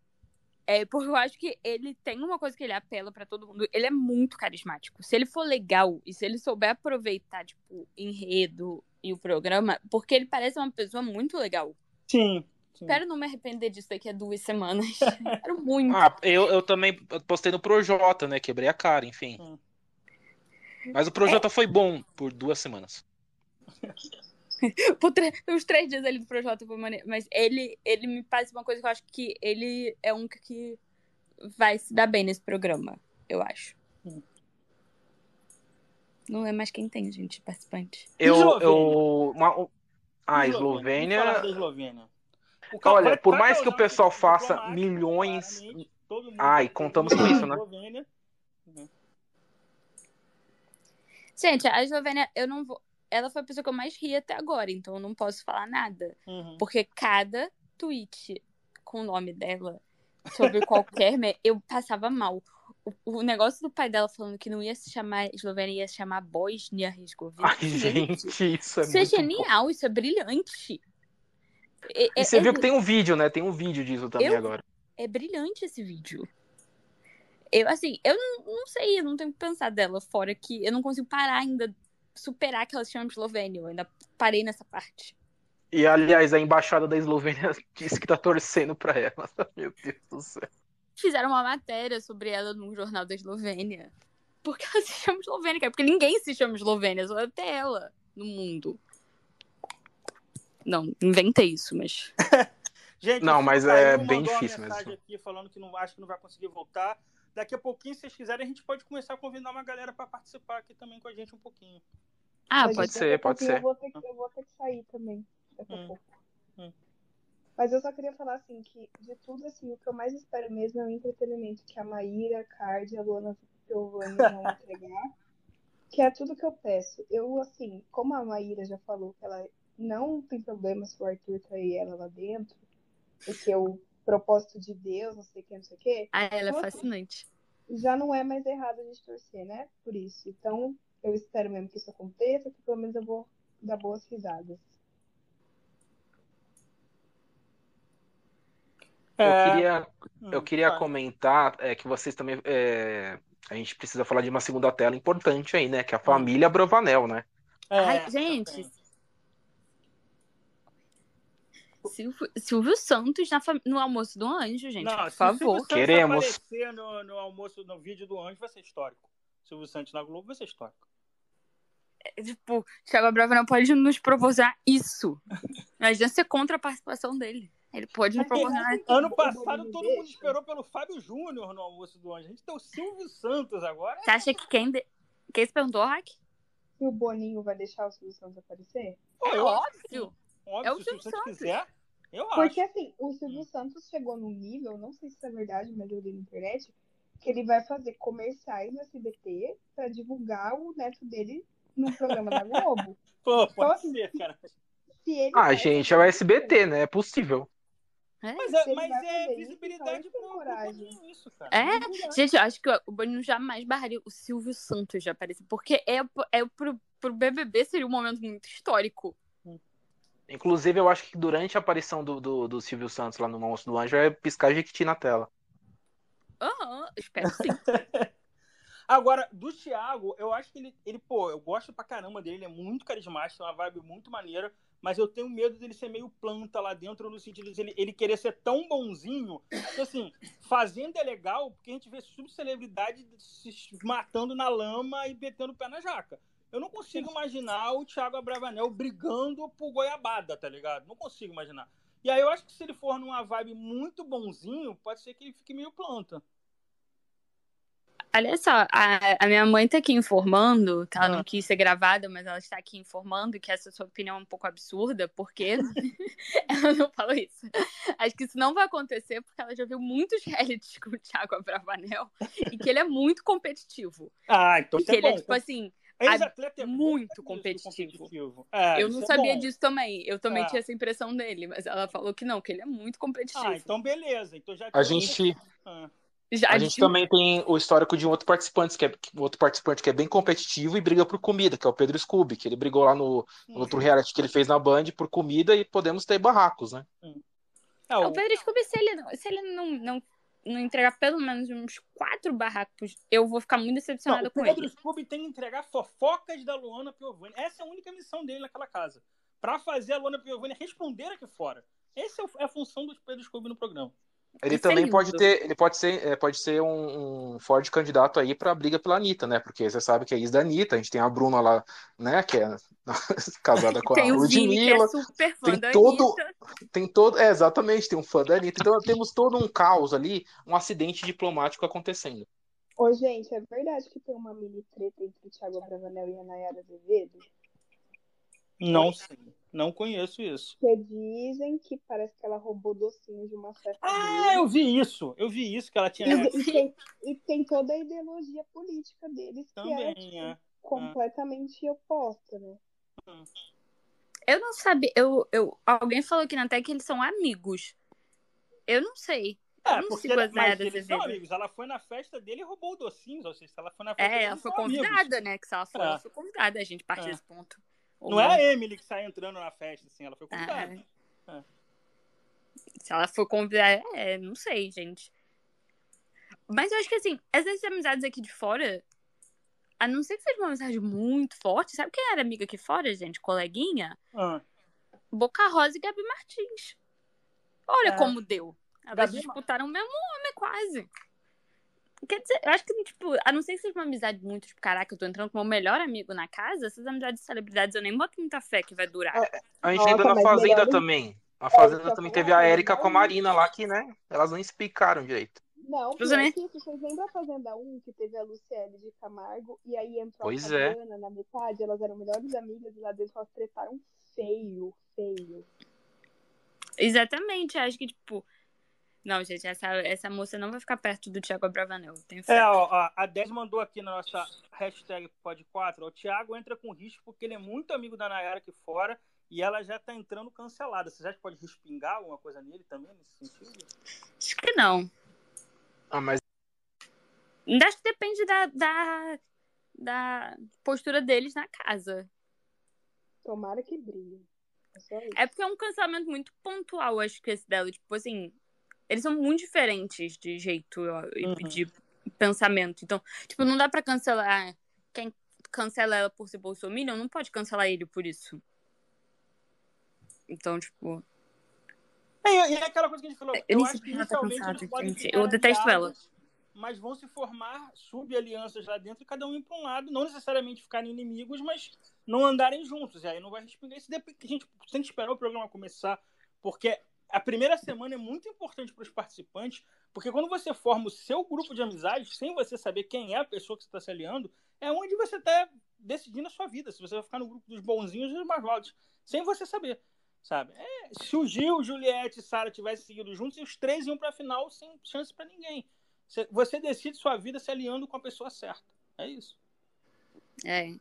É porque eu acho que ele tem uma coisa que ele apela pra todo mundo. Ele é muito carismático. Se ele for legal e se ele souber aproveitar, tipo, enredo e o programa, porque ele parece uma pessoa muito legal. Sim. sim. Espero não me arrepender disso daqui a duas semanas. Espero muito. Ah, eu, eu também postei no Projota, né? Quebrei a cara, enfim. Hum. Mas o Projota foi bom por duas semanas. Por tre- Os três dias ali do Projota foi maneiro. Mas ele, ele me passa uma coisa que eu acho que ele é um que vai se dar bem nesse programa, eu acho. Hum. Não é mais quem tem, gente, participante. Eu. Eslovênia? eu uma- a Vamos Eslovênia. Eslovênia. O cara Olha, por mais que o pessoal faça milhões- Ai, contamos com isso, né? Eslovênia. Gente, a Eslovênia, eu não vou. Ela foi a pessoa que eu mais ri até agora, então eu não posso falar nada. Uhum. Porque cada tweet com o nome dela sobre qualquer. eu passava mal. O, o negócio do pai dela falando que não ia se chamar Eslovênia, ia se chamar Bósnia-Herzegovina. Ai, gente, isso é Isso é muito bom. genial, isso é brilhante. É, E você é- viu que tem um vídeo, né? Tem um vídeo disso também Eu- agora. é brilhante esse vídeo. Eu, assim, eu não, não sei, eu não tenho o que pensar dela, fora que eu não consigo parar ainda superar que ela se chama Eslovênia. Eu ainda parei nessa parte. E, aliás, a embaixada da Eslovênia disse que tá torcendo pra ela. Meu Deus do céu. Fizeram uma matéria sobre ela num jornal da Eslovênia. Por que ela se chama Eslovênia, cara? Porque ninguém se chama Eslovênia, só até ela no mundo. Não, inventei isso, mas. Gente, Não, mas é bem uma difícil mensagem mesmo. aqui falando que não acho que não vai conseguir voltar. Daqui a pouquinho, se vocês quiserem, a gente pode começar a convidar uma galera para participar aqui também com a gente um pouquinho. Ah, Mas, pode ser, a pode ser. Eu vou, ter, que- eu vou ter que sair também, daqui a Hum. pouco. Hum. Mas eu só queria falar assim, que de tudo assim, o que eu mais espero mesmo é o entretenimento que a Maíra, a Card e a Luana Piovani vão entregar. Que é tudo que eu peço. Eu, assim, como a Maíra já falou que ela não tem problema se o Arthur trair ela lá dentro, porque o propósito de Deus, não sei o que, não sei o que, Ah, ela é Nossa. fascinante. já não é mais errado a gente torcer, né? Por isso. Então, eu espero mesmo que isso aconteça, que pelo menos eu vou dar boas risadas. Eu É, queria, hum, eu queria comentar é, que vocês também. é, a gente precisa falar de uma segunda tela importante aí, né? Que é Hum. a família Brovanel, né? É, Ai, gente. também. Silvio, Silvio Santos na no almoço do anjo, gente, Não, por se o Silvio favor. Santos Queremos. aparecer no, no almoço, no vídeo do Anjo, vai ser histórico. Silvio Santos na Globo vai ser histórico. Tipo, Thiago Brava não pode nos proporcionar isso. Imagina ser contra a participação dele. Ele pode nos proporcionar. Ano O passado todo mundo esperou pelo Fábio Júnior no almoço do Anjo. A gente tem o Silvio Santos agora. Você acha que quem. De... Quem se perguntou, Hack? E o Boninho vai deixar o Silvio Santos aparecer? É acho que óbvio. Óbvio, É o se Silvio Santos quiser, eu Porque acho. assim, o Silvio Santos chegou num nível, não sei se isso é verdade, mas eu li na internet, que ele vai fazer comerciais no SBT pra divulgar o neto dele num programa da Globo. Pô, pode assim, ser, cara. Se ele Ah, gente, é o SBT, né? É possível. É. Mas é, mas é visibilidade então pro, coragem. Isso, cara. É, divulgar. gente, eu acho que o Boninho jamais barraria o Silvio Santos de aparecer. Porque é, é pro, pro BBB seria um momento muito histórico. Inclusive, eu acho que durante a aparição do, do, do Silvio Santos lá no Monstro do Anjo vai piscar Jequiti na tela. Aham, espero sim. Agora, do Thiago, eu acho que ele, ele, pô, eu gosto pra caramba dele, ele é muito carismático, tem uma vibe muito maneira, mas eu tenho medo dele ser meio planta lá dentro, no sentido de ele, ele querer ser tão bonzinho. que, assim, Fazenda é legal, porque a gente vê subcelebridade se matando na lama e metendo o pé na jaca. Eu não consigo imaginar o Thiago Abravanel brigando por goiabada, tá ligado? Não consigo imaginar. E aí eu acho que se ele for numa vibe muito bonzinho, pode ser que ele fique meio planta. Olha só, a, a minha mãe tá aqui informando, que ela Ah. não quis ser gravada, mas ela está aqui informando que essa sua opinião é um pouco absurda, porque ela não falou isso. Acho que isso não vai acontecer porque ela já viu muitos realities com o Thiago Abravanel e que ele é muito competitivo. Ah, então E isso que é ele é, bom. tipo assim, Ex-atleta é muito nisso, competitivo. É, eu não é sabia bom. disso também. Eu também Ah. tinha essa impressão dele, mas ela falou que não, que ele é muito competitivo. Ah, então beleza. Então já A gente, Ah. Já a gente disse- também tem o histórico de um outro participante que é outro participante que é bem competitivo e briga por comida, que é o Pedro Scooby, que ele brigou lá no, no outro reality que ele fez na Band por comida e podemos ter barracos, né? É, O o- Pedro Scooby, se ele, não- se ele não, não, não entregar pelo menos uns quatro barracos, eu vou ficar muito Não, decepcionada o com Pedro ele. Scooby tem que entregar fofocas da Luana Piovani. Essa é a única missão dele naquela casa. Pra fazer a Luana Piovani responder aqui fora. Essa é o- é a função do Pedro Scooby no programa. Ele Isso é também pode ter, ele pode ser, é, pode ser um, um forte candidato aí pra briga pela Anitta, né? Porque você sabe que é ex da Anitta, a gente tem a Bruna lá, né? Que é casada com Tem a Vini, é Ludmilla. super fã tem da todo- Anitta. Tem todo, é, exatamente, tem um fã da Anitta. Então temos todo um caos ali, um acidente diplomático acontecendo. Ô, gente, é verdade que tem uma mini treta entre o Thiago Abravanel e a Nayara Azevedo? Não sei. Não conheço isso. Que dizem que parece que ela roubou docinhos de uma festa Ah, dele. eu vi isso. Eu vi isso que ela tinha. E, e tem, e tem toda a ideologia política deles que é Também, tipo, é. completamente oposta, né? Eu não sabia. Eu, eu, alguém falou aqui na tag que eles são amigos. Eu não sei. É, Eu não porque ela, as mas eles são amigos. Ela foi na festa dele e roubou docinhos. Ou seja, se ela foi na festa É, dele, ela foi são amigos. convidada, né? Que se ela foi, É. ela foi convidada. A gente parte É. desse ponto. Ou Não é a Emily que sai entrando na festa, assim. Ela foi convidada. Ah, É. Se ela for convidada, é, não sei, gente. Mas eu acho que assim, essas amizades aqui de fora, a não ser que seja uma mensagem muito forte, sabe quem era amiga aqui fora, gente? Coleguinha? Ah. Boca Rosa e Gabi Martins. Olha É. como deu. Elas Gabi- disputaram o mesmo homem, quase. Quer dizer, eu acho que, tipo, a não ser que seja uma amizade muito, tipo, caraca, eu tô entrando com o meu melhor amigo na casa, essas amizades de celebridades eu nem boto muita fé que vai durar. A gente ainda na mas Fazenda melhor- também. A É, Fazenda isso eu também teve falar, a Érica melhor com a Marina lá que, né? Elas não explicaram direito. Não, Pois pior é, né? que isso. Vocês lembram a Fazenda 1 que teve a Luciele de Camargo e aí entrou Pois a é. Fabiana na metade? Elas eram melhores amigas e lá dentro elas tretaram feio, feio. Exatamente, acho que, tipo. Não, gente, essa, essa moça não vai ficar perto do Thiago Abravanel. eu Tenho fé. É, ó, ó, a 10 mandou aqui na nossa hashtag Pod4. O Thiago entra com risco porque ele é muito amigo da Nayara aqui fora e ela já tá entrando cancelada. Você acha que pode respingar alguma coisa nele também, nesse sentido? Acho que não. Ah, mas Acho que depende da, da, da postura deles na casa. Tomara que brilhe. É. É porque é um cancelamento muito pontual, acho que esse dela. Tipo assim, eles são muito diferentes de jeito e Uhum. de pensamento. Então, tipo, não dá pra cancelar. Quem cancela ela por ser bolsominion não pode cancelar ele por isso. Então, tipo. É, e é aquela coisa que a gente falou. Eu Eu, nem acho que tá inicialmente eles podem gente. Eu detesto ela. Mas vão se formar sub-alianças lá dentro e cada um ir pra um lado. Não necessariamente ficarem inimigos, mas não andarem juntos. E aí não vai respingar. Isso depende, a gente tem que esperar o programa começar, porque a primeira semana é muito importante para os participantes, porque quando você forma o seu grupo de amizades, sem você saber quem é a pessoa que você está se aliando, é onde você está decidindo a sua vida. Se você vai ficar no grupo dos bonzinhos e dos malvados, sem você saber. Sabe? É, se o Gil, Juliette e Sara tivessem seguido juntos, os três iam para a final sem chance para ninguém. Você- decide sua vida se aliando com a pessoa certa. É isso. É.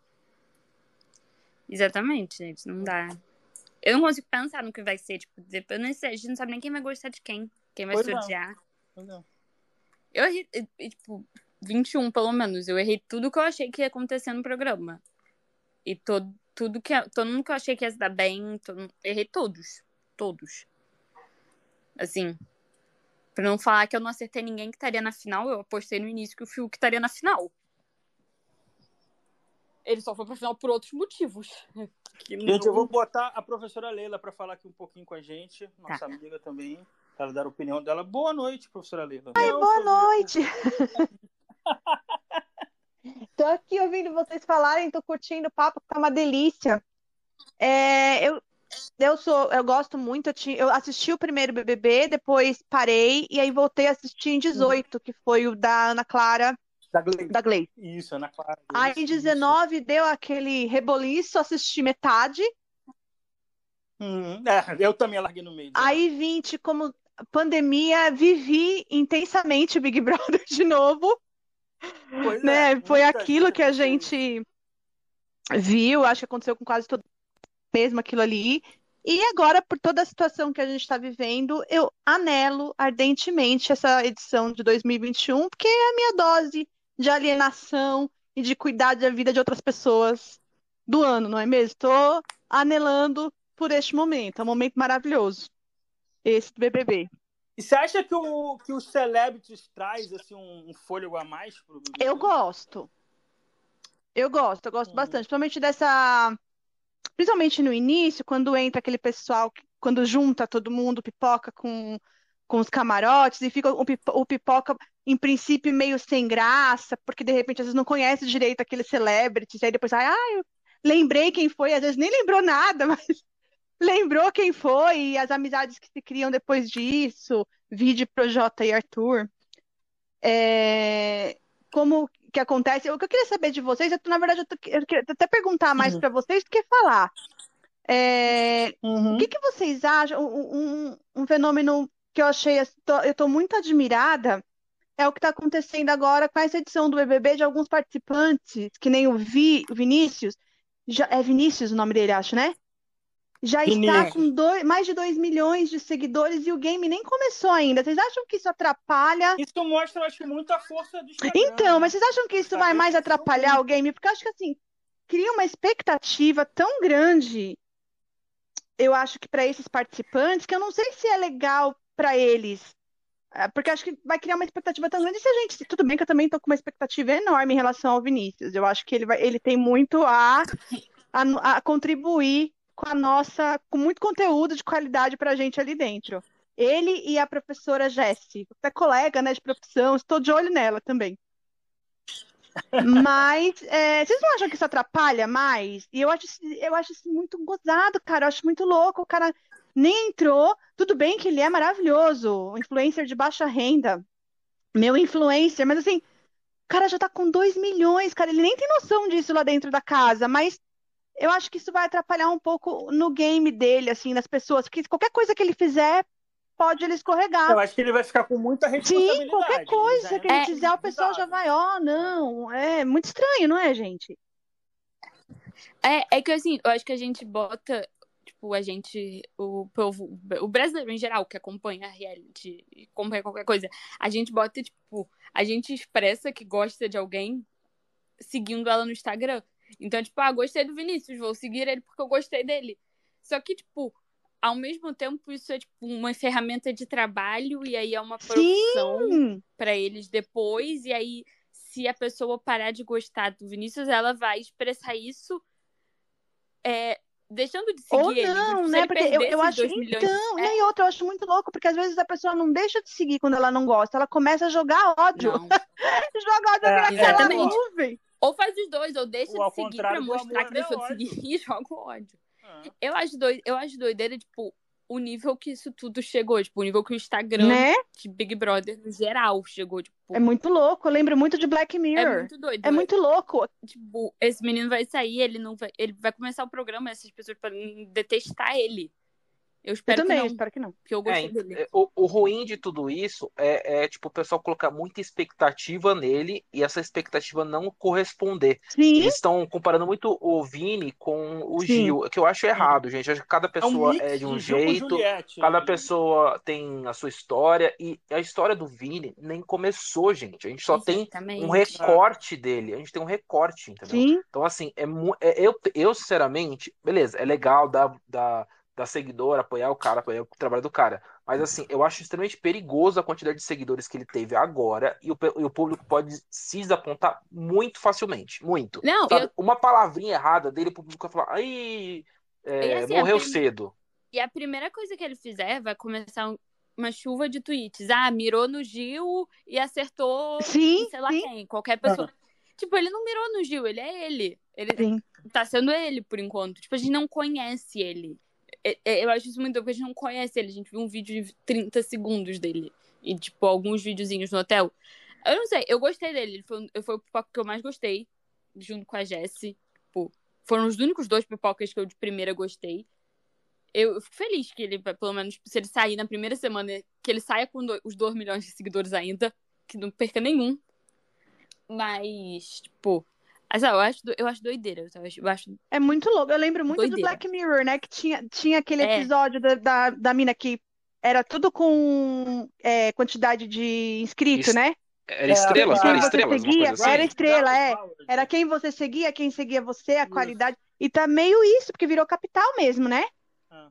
Exatamente, gente. Não dá. Eu não consigo pensar no que vai ser. Tipo, eu não sei, a gente não sabe nem quem vai gostar de quem. Quem vai Pois se odiar. Eu errei, tipo, 21 pelo menos. Eu errei tudo que eu achei que ia acontecer no programa. E todo, tudo que, todo mundo que eu achei que ia se dar bem, todo, errei todos. Todos. Assim. Pra não falar que eu não acertei ninguém que estaria na final, eu apostei no início que o Fiuk estaria na final. Ele só foi pra final por outros motivos. Que Gente, eu vou botar a professora Leila para falar aqui um pouquinho com a gente, nossa Tá. amiga também, para dar a opinião dela. Boa noite, professora Leila. Ai, Não, boa noite! tô aqui ouvindo vocês falarem, tô curtindo o papo, tá uma delícia. É, eu, eu sou, eu gosto muito, eu, tinha, eu assisti o primeiro BBB, depois parei e aí voltei a assistir em 18, que foi o da Ana Clara, Da Gleice. da Gleice. Isso, Ana Clara. Aí em 19 deu aquele reboliço, assisti metade. Hum, é, eu também larguei no meio. Aí 20, como pandemia, vivi intensamente o Big Brother de novo. Pois é, né? Foi muita aquilo que a gente viu, acho que aconteceu com quase todo mesmo aquilo ali. E agora, por toda a situação que a gente está vivendo, eu anelo ardentemente essa edição de 2021, porque é a minha dose de alienação e de cuidar da vida de outras pessoas do ano, não é mesmo? Estou anelando por este momento, é um momento maravilhoso, esse do BBB. E você acha que o, que os celebrities traz assim, um, um fôlego a mais pro BBB? Eu gosto. Eu gosto, eu gosto Uhum. bastante. Principalmente dessa. Principalmente no início, quando entra aquele pessoal, quando junta todo mundo, pipoca com, com os camarotes, e fica o pipo- o pipoca, em princípio, meio sem graça, porque de repente às vezes não conhece direito aqueles celebrities, aí depois, ah, eu lembrei quem foi, às vezes nem lembrou nada, mas lembrou quem foi, e as amizades que se criam depois disso, vide Projota e Arthur. É, como que acontece? O que eu queria saber de vocês, eu, na verdade, eu, tô- eu queria até perguntar mais Uhum. para vocês do que falar. É, Uhum. o que que vocês acham? Um, um- um fenômeno que eu achei, assim, tô- eu estou muito admirada, é o que está acontecendo agora com essa edição do BBB de alguns participantes, que nem o Vi, o Vinícius, já, é Vinícius o nome dele, acho, né? Já está Vinícius. com dois- mais de 2 milhões de seguidores e o game nem começou ainda. Vocês acham que isso atrapalha? Isso mostra, eu acho, muito a força do Instagram. Então, mas vocês acham que isso vai Instagram mais atrapalhar o game? Porque eu acho que assim, cria uma expectativa tão grande, eu acho que para esses participantes, que eu não sei se é legal para eles É, porque acho que vai criar uma expectativa tão grande. Se a gente. Tudo bem que eu também tô com uma expectativa enorme em relação ao Vinícius. Eu acho que ele, vai, ele tem muito a, a, a contribuir com a nossa. com muito conteúdo de qualidade pra gente ali dentro. Ele e a professora Jessie, até colega né, de profissão, estou de olho nela também. Mas é, vocês não acham que isso atrapalha mais? E eu acho, eu acho isso muito gozado, cara. Eu acho muito louco. O cara nem entrou. Tudo bem que ele é maravilhoso, influencer de baixa renda, meu influencer, mas assim, o cara já tá com 2 milhões, cara. Ele nem tem noção disso lá dentro da casa, mas eu acho que isso vai atrapalhar um pouco no game dele, assim, nas pessoas, porque qualquer coisa que ele fizer pode ele escorregar. Eu acho que ele vai ficar com muita responsabilidade. Sim, qualquer coisa que ele é fizer, o pessoal já vai, ó, oh, não. É muito estranho, não é, gente? É, é que assim, eu acho que a gente bota, tipo, a gente, o povo, o brasileiro em geral, que acompanha a reality, acompanha qualquer coisa, a gente bota, tipo, a gente expressa que gosta de alguém seguindo ela no Instagram. Então, tipo, ah, gostei do Vinícius, vou seguir ele porque eu gostei dele. Só que, tipo, ao mesmo tempo, isso é tipo uma ferramenta de trabalho e aí é uma produção para eles depois. E aí, se a pessoa parar de gostar do Vinícius, ela vai expressar isso é, deixando de seguir Ou ele. não, né? Porque eu, eu acho. Então, é. e outra, eu acho muito louco, porque às vezes a pessoa não deixa de seguir quando ela não gosta, ela começa a jogar ódio. Joga ódio é, naquela nuvem. Ou faz os dois, ou deixa de seguir pra mostrar que deixou de seguir e joga o ódio. Eu acho, doido, eu acho doideira, tipo, o nível que isso tudo chegou, tipo, o nível que o Instagram né? de Big Brother no geral chegou, tipo. É muito louco, eu lembro muito de Black Mirror. É muito doido. É, é muito louco. Tipo, esse menino vai sair, ele não vai, ele vai começar o programa, essas pessoas podem detestar ele. Eu espero eu também, que não. espero que não. Porque eu gostei é, dele. É, o, o, ruim de tudo isso é, é, tipo, o pessoal colocar muita expectativa nele e essa expectativa não corresponder. Sim. Eles estão comparando muito o Vini com o Sim. Gil, que eu acho errado, gente. Acho que cada pessoa é, um é de um jeito, Juliette, cada né? pessoa tem a sua história e a história do Vini nem começou, gente. A gente só Exatamente. tem um recorte dele. A gente tem um recorte, entendeu? Sim. Então, assim, é, é eu, eu, sinceramente, beleza, é legal dar. Dar da seguidora, apoiar o cara, apoiar o trabalho do cara. Mas assim, eu acho extremamente perigoso a quantidade de seguidores que ele teve agora e o, e o público pode se desapontar muito facilmente. Muito. Não, eu... Uma palavrinha errada dele, o público vai falar, ai, é, assim, morreu prim... cedo. E a primeira coisa que ele fizer vai começar uma chuva de tweets. Ah, mirou no Gil e acertou sim, sei lá sim. quem, qualquer pessoa. Tipo, ele não mirou no Gil, ele é ele. Ele sim. tá sendo ele por enquanto. Tipo, a gente não conhece ele. É, é, eu acho isso muito porque a gente não conhece ele. A gente viu um vídeo de 30 segundos dele. E, tipo, alguns videozinhos no hotel. Eu não sei, eu gostei dele. Ele foi, foi o pipoca que eu mais gostei, junto com a Jessie. Tipo, foram os únicos dois pipocas que eu de primeira gostei. Eu, eu fico feliz que ele, pelo menos, se ele sair na primeira semana, que ele saia com os 2 milhões de seguidores ainda, que não perca nenhum. Mas, tipo, mas, eu, acho, eu acho doideira. Eu acho, eu acho... É muito louco. Eu lembro muito doideira. do Black Mirror, né? Que tinha, tinha aquele é. episódio da, da, da mina que era tudo com é, quantidade de inscritos, né? Era estrelas, é, era estrelas. Seguia, assim. Era estrela, é. Era quem você seguia, quem seguia você, a qualidade. E tá meio isso, porque virou capital mesmo, né? Ah.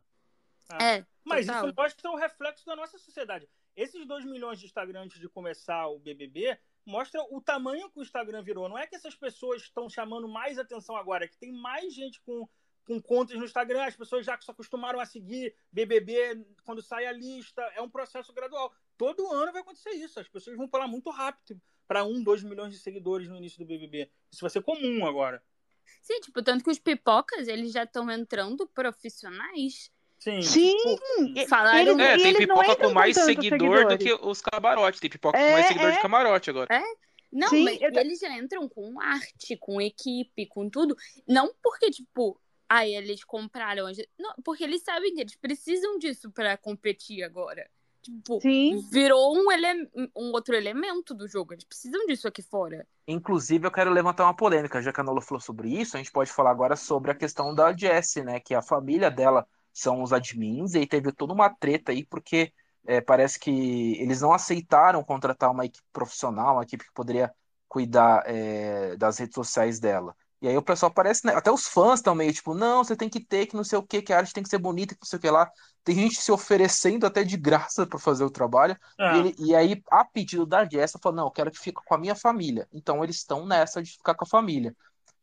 Ah. É. Mas total. isso mostra o reflexo da nossa sociedade. Esses 2 milhões de Instagram antes de começar o BBB mostra o tamanho que o Instagram virou. Não é que essas pessoas estão chamando mais atenção agora, é que tem mais gente com, com contas no Instagram, as pessoas já se acostumaram a seguir BBB quando sai a lista, é um processo gradual. Todo ano vai acontecer isso, as pessoas vão pular muito rápido para um, dois milhões de seguidores no início do BBB. Isso vai ser comum agora. Sim, tipo, tanto que os pipocas, eles já estão entrando profissionais Sim. Sim. Tipo, falaram... É, tem pipoca com mais seguidor do que os camarotes. Tem pipoca é, com mais seguidor é. de camarote agora. É? Não, Sim, mas eu... eles já entram com arte, com equipe, com tudo. Não porque, tipo, aí eles compraram. Não, porque eles sabem que eles precisam disso para competir agora. Tipo, Sim. virou um, ele... um outro elemento do jogo. Eles precisam disso aqui fora. Inclusive, eu quero levantar uma polêmica. Já que a Nola falou sobre isso, a gente pode falar agora sobre a questão da Jessie, né? Que a família dela são os admins, e aí teve toda uma treta aí, porque é, parece que eles não aceitaram contratar uma equipe profissional, uma equipe que poderia cuidar é, das redes sociais dela. E aí o pessoal parece, né? Até os fãs também, tipo, não, você tem que ter, que não sei o que, que a arte tem que ser bonita, que não sei o que lá. Tem gente se oferecendo até de graça para fazer o trabalho. É. E, ele- e aí, a pedido da Jessa, falou, não, eu quero que fique com a minha família. Então eles estão nessa de ficar com a família.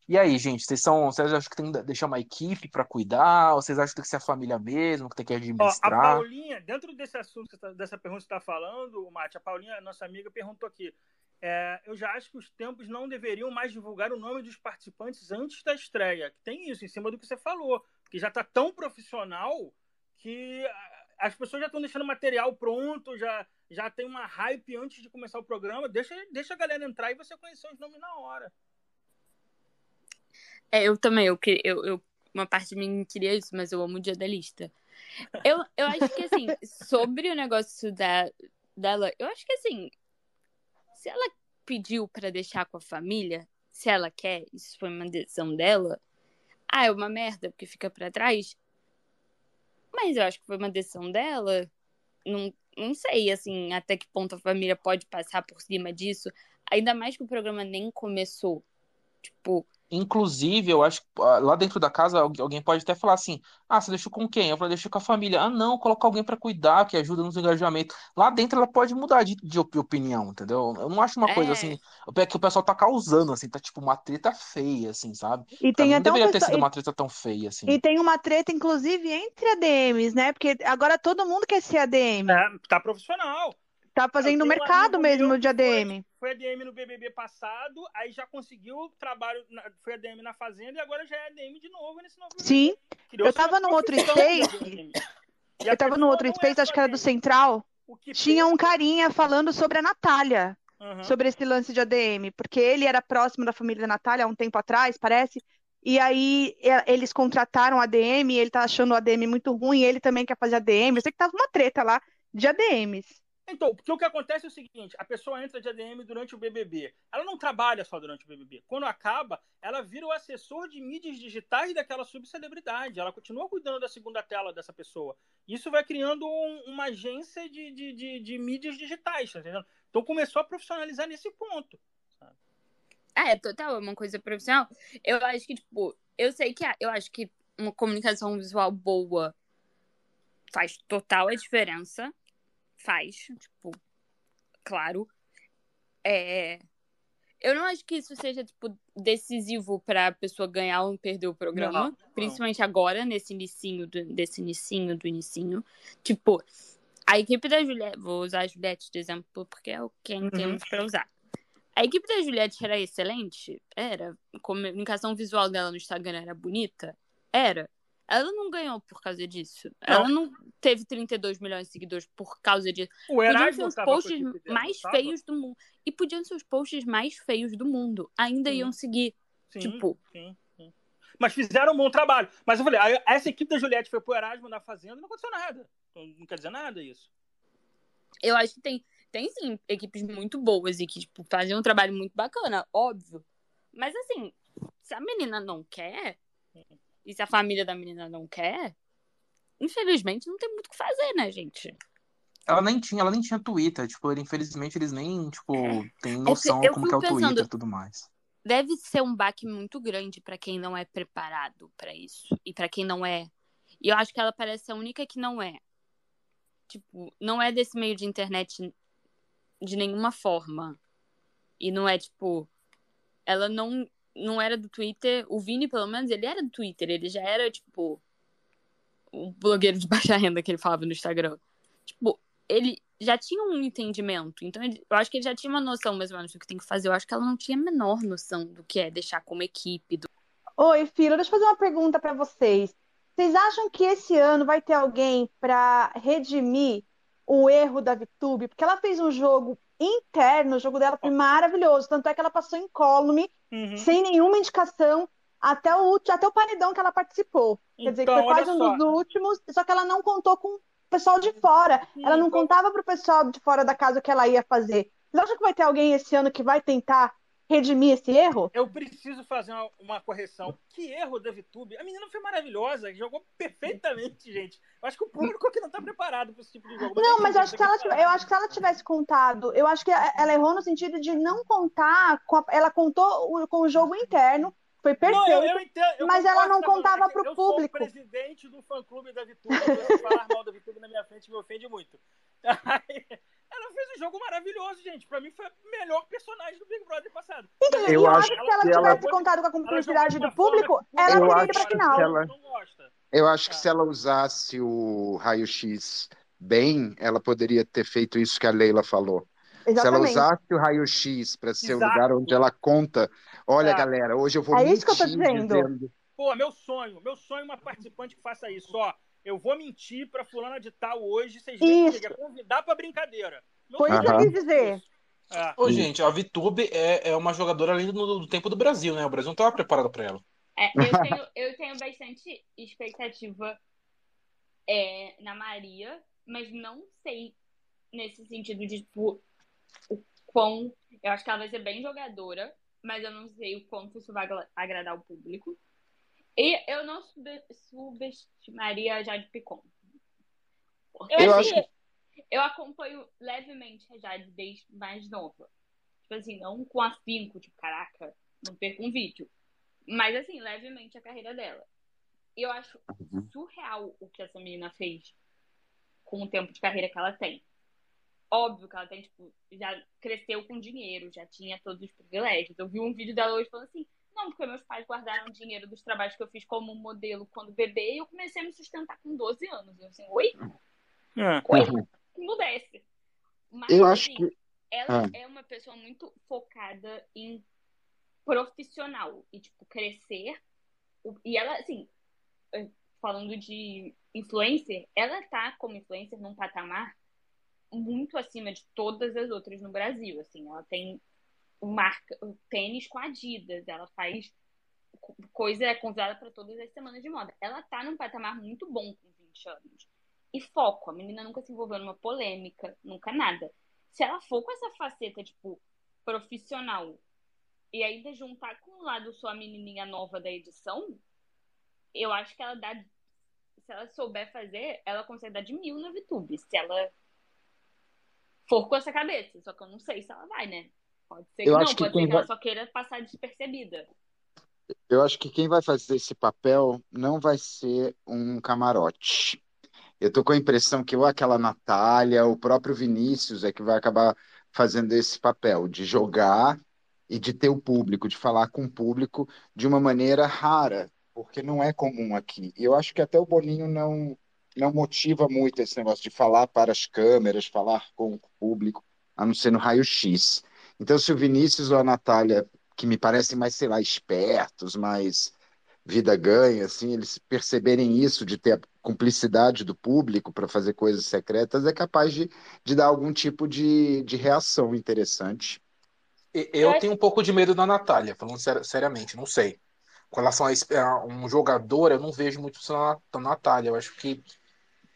E aí, gente, vocês são, vocês acham que tem que deixar uma equipe para cuidar? Ou vocês acham que tem que ser a família mesmo, que tem que Ó, a administrar? Paulinha, dentro desse assunto, tá- dessa pergunta que você está falando, Mate, a Paulinha, nossa amiga, perguntou aqui. é, eu já acho que os tempos não deveriam mais divulgar o nome dos participantes antes da estreia. Tem isso, em cima do que você falou. Que já está tão profissional que as pessoas já estão deixando material pronto, já, já tem uma hype antes de começar o programa. Deixa, deixa a galera entrar e você conhecer os nomes na hora. É, eu também, eu, eu, eu- uma parte de mim queria isso, mas eu amo o dia da lista. Eu, eu acho que, assim, sobre o negócio da, dela, eu acho que, assim, se ela pediu pra deixar com a família, se ela quer, isso foi uma decisão dela, ah, é uma merda porque fica pra trás. Mas eu acho que foi uma decisão dela. Não, não sei, assim, até que ponto a família pode passar por cima disso. Ainda mais que o programa nem começou. Tipo, Inclusive, eu acho que ah, lá dentro da casa algu- alguém pode até falar assim: ah, você deixou com quem? Eu falei, deixei com a família. Ah, não, coloca alguém pra cuidar, que ajuda nos engajamentos. Lá dentro ela pode mudar de, de op- opinião, entendeu? Eu não acho uma coisa É. assim, é que o pessoal tá causando, assim, tá tipo uma treta feia, assim, sabe? E Pra tem mim não até um deveria ter pessoal- sido uma treta tão feia, assim. E tem uma treta, inclusive, entre ADMs, né? Porque agora todo mundo quer ser ADM. É, tá profissional. Tá fazendo Eu um mercado mesmo de que foi- ADM. Foi ADM no BBB passado, aí já conseguiu trabalho, na- foi ADM na Fazenda e agora já é ADM de novo nesse novo. Sim, Eu tava num outro space. ADM. E eu tava no outro é space, acho que era do ADM. Central. Tinha um pensa- carinha falando sobre a Natália, Aham. sobre esse lance de ADM, porque ele era próximo da família da Natália há um tempo atrás, parece. E aí e- eles contrataram a ADM, e ele tá achando o ADM muito ruim, e ele também quer fazer ADM. Eu sei que tava uma treta lá de ADMs. Então, porque o que acontece é o seguinte: a pessoa entra de ADM durante o BBB. Ela não trabalha só durante o BBB. Quando acaba, ela vira o assessor de mídias digitais daquela subcelebridade. Ela continua cuidando da segunda tela dessa pessoa. Isso vai criando um- uma agência de, de, de, de mídias digitais, tá entendendo? Então começou a profissionalizar nesse ponto. Ah, é total, é uma coisa profissional. Eu acho que, tipo, eu sei que eu acho que uma comunicação visual boa faz total a diferença. Faz, tipo, claro. É... Eu não acho que isso seja, tipo, decisivo pra pessoa ganhar ou perder o programa. Não, não. Principalmente agora, nesse inicinho do, desse inicinho do inicinho. Tipo, a equipe da Juliette, vou usar a Juliette de exemplo, porque é o quem Uhum. temos pra usar. A equipe da Juliette era excelente? Era. A comunicação visual dela no Instagram era bonita? Era. Ela não ganhou por causa disso. Ela não teve 32 milhões de seguidores por causa disso. O Podiam ser Erasmo os posts dela, mais feios do mundo. E podiam ser os posts mais feios do mundo. Ainda Sim. iam seguir. Sim, Tipo- sim, sim. Mas fizeram um bom trabalho. Mas eu falei, essa equipe da Juliette foi pro Erasmo na Fazenda não aconteceu nada. Então, não quer dizer nada isso. Eu acho que tem, tem sim equipes muito boas e que, tipo, fazem um trabalho muito bacana, óbvio. Mas assim, se a menina não quer, e se a família da menina não quer, infelizmente não tem muito o que fazer, né, gente? Ela nem tinha, ela nem tinha Twitter, tipo, infelizmente eles nem, tipo, têm noção eu como que é o fico Twitter pensando- e tudo mais. Deve ser um baque muito grande pra quem não é preparado pra isso. E pra quem não é. E eu acho que ela parece a única que não é. Tipo, não é desse meio de internet de nenhuma forma. E não é tipo. Ela não, não era do Twitter. O Vini, pelo menos, ele era do Twitter. Ele já era, tipo. O blogueiro de baixa renda que ele falava no Instagram. Tipo, ele já tinha um entendimento. Então, ele- eu acho que ele já tinha uma noção, mais ou menos, do que tem que fazer. Eu acho que ela não tinha a menor noção do que é deixar como equipe. Do... Oi, Fila, deixa eu fazer uma pergunta para vocês. Vocês acham que esse ano vai ter alguém para redimir o erro da VTube? Porque ela fez um jogo interno, o jogo dela foi maravilhoso, tanto é que ela passou incólume, Uhum. sem nenhuma indicação, até o, até o paredão que ela participou. Quer dizer, que Então, foi quase olha um dos últimos, só que ela não contou com o pessoal de fora. Ela não Então- contava para o pessoal de fora da casa o que ela ia fazer. Vocês acham que vai ter alguém esse ano que vai tentar redimir esse erro? Eu preciso fazer uma, uma correção. Que erro da VTube. A menina foi maravilhosa, jogou perfeitamente, gente. Eu acho que o público aqui não tá preparado para esse tipo de jogo. Não, é mas eu acho que ela, eu acho que se ela tivesse contado, eu acho que ela errou no sentido de não contar, a- ela contou o- com o jogo interno, foi perfeito. Não, eu, eu entendo, eu mas ela não contava é eu público. Eu sou o presidente do fã-clube da Vitube, falar mal da Vitube na minha frente me ofende muito. Ela fez um jogo maravilhoso, gente. Pra mim foi a melhor personagem do Big Brother passado. Então, Eu eu acho acho que se ela que ela- tivesse contado com a cumplicidade de do público, ela teria ido pra final. ela-. Eu acho que Tá. se ela usasse o raio-x bem, ela poderia ter feito isso que a Leila falou. Se ela Exatamente. usasse o raio-x para ser o Exato. lugar onde ela conta, olha, Exato. galera, hoje eu vou É isso que eu tô dizendo. dizendo. Pô, meu sonho, meu sonho é uma participante que faça isso, ó. Eu vou mentir pra fulana de tal hoje, vocês comigo, é convidar pra brincadeira. Meu Foi isso que eu quis dizer. É. Ô, gente, a Vitube é, é uma jogadora além do, do tempo do Brasil, né? O Brasil não estava preparado para ela. É, eu, tenho, eu tenho bastante expectativa é, na Maria, mas não sei nesse sentido de, tipo, o quão. Eu acho que ela vai ser bem jogadora, mas eu não sei o quanto isso vai agra- agradar o público. E eu não sube- subestimaria a Jade Picon. Porque, Eu assim, acho eu acompanho levemente a Jade desde mais nova. Tipo assim, não com afinco, tipo, caraca, não perco um vídeo. Mas assim, levemente a carreira dela. E eu acho Uhum. surreal o que essa menina fez com o tempo de carreira que ela tem. Óbvio que ela tem, tipo, já cresceu com dinheiro, já tinha todos os privilégios. Eu vi um vídeo dela hoje falando assim, não, porque meus pais guardaram dinheiro dos trabalhos que eu fiz como modelo quando bebê e eu comecei a me sustentar com 12 anos. Eu assim, oi? É. Oi? Uhum. Não desce. Mas, Eu acho assim, que. ela Ah. é uma pessoa muito focada em profissional e, tipo, crescer. E ela, assim, eh, falando de influencer, ela tá como influencer num patamar muito acima de todas as outras no Brasil, assim. Ela tem marca, tênis com Adidas, ela faz co- coisa é convidada para todas as semanas de moda. Ela tá num patamar muito bom com 20 anos. E foco, a menina nunca se envolveu numa polêmica, nunca nada. Se ela for com essa faceta, tipo, profissional, e ainda juntar com o lado sua menininha nova da edição, eu acho que ela dá. Se ela souber fazer, ela consegue dar de mil na VTube. Se ela for com essa cabeça. Só que eu não sei se ela vai, né? Pode ser que Eu não, acho que pode quem ser que ela vai- só queira passar despercebida. Eu acho que quem vai fazer esse papel não vai ser um camarote. Eu tô com a impressão que ou aquela Natália, o próprio Vinícius é que vai acabar fazendo esse papel de jogar e de ter o público, de falar com o público de uma maneira rara, porque não é comum aqui. E eu acho que até o Boninho não não motiva muito esse negócio de falar para as câmeras, falar com o público, a não ser no raio-x. Então, se o Vinícius ou a Natália que me parecem mais, sei lá, espertos, mais vida ganha, assim, eles perceberem isso, de ter a cumplicidade do público para fazer coisas secretas, é capaz de, de dar algum tipo de, de reação interessante. Eu tenho um pouco de medo da Natália, falando ser- seriamente, não sei. Com relação a a um jogador, eu não vejo muito isso na, na Natália. Eu acho que.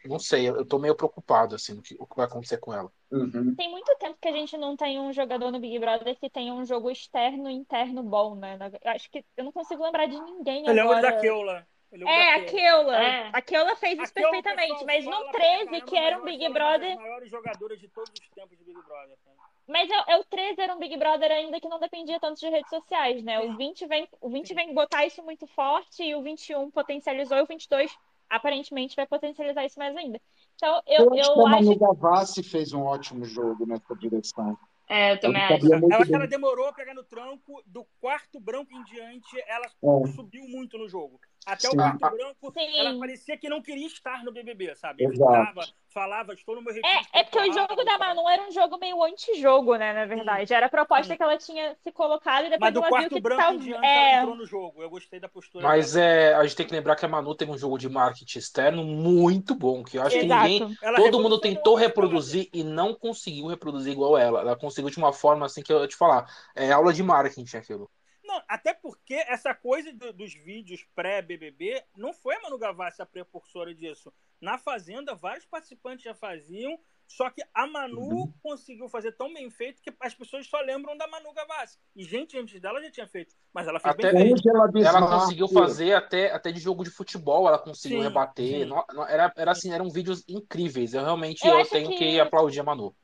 Não sei, eu tô meio preocupado, assim, no que, o que vai acontecer com ela. Uhum. Tem muito tempo que a gente não tem um jogador no Big Brother que tenha um jogo externo e interno bom, né? Acho que eu não consigo lembrar de ninguém Eu lembro agora. da Keula. Eu lembro É, da a Keula. É. A Keula fez isso Keula, o perfeitamente, mas no pra 13, caramba, que era um Big das Brother. maiores jogadoras de todos os tempos de Big Brother. cara. Mas é, é o 13 era um Big Brother ainda que não dependia tanto de redes sociais, né? O 20 vem, o 20 vem botar isso muito forte e o 21 potencializou e o 22 aparentemente vai potencializar isso mais ainda. Então, eu, Eu acho que eu a Manu acho Gavassi fez um ótimo jogo nessa direção. É, eu também Ela Eu acho que bem. ela demorou a pegar no tranco. Do quarto branco em diante, ela É. subiu muito no jogo. Até Sim. o quarto branco, Sim. ela parecia que não queria estar no BBB, sabe? Evitava, falava, estou no meu retiro É, é porque o espiritual, jogo da. Manu era um jogo meio anti-jogo, né, na verdade. Era a proposta Sim. que ela tinha se colocado e depois Mas do ela viu quarto que branco tal... em diante, ela é, entrou no jogo. Eu gostei da postura Mas dela. é, a gente tem que lembrar que a Manu teve um jogo de marketing externo muito bom, que eu acho que exato. ninguém. Ela Todo mundo tentou o reproduzir e não conseguiu reproduzir igual ela. Ela conseguiu de uma forma assim que eu ia te falar. É aula de marketing aquilo. Não, até porque essa coisa do- dos vídeos pré-BBB não foi a Manu Gavassi a precursora disso. Na Fazenda, vários participantes já faziam, só que a Manu Uhum. conseguiu fazer tão bem feito que as pessoas só lembram da Manu Gavassi. E gente antes dela já tinha feito, mas ela fez Até- bem feito. Ela Bismarck, conseguiu fazer até, até de jogo de futebol, ela conseguiu Sim, rebater. sim. Não- não- era, era assim, eram vídeos incríveis. Eu realmente Eu eu tenho que- que aplaudir a Manu.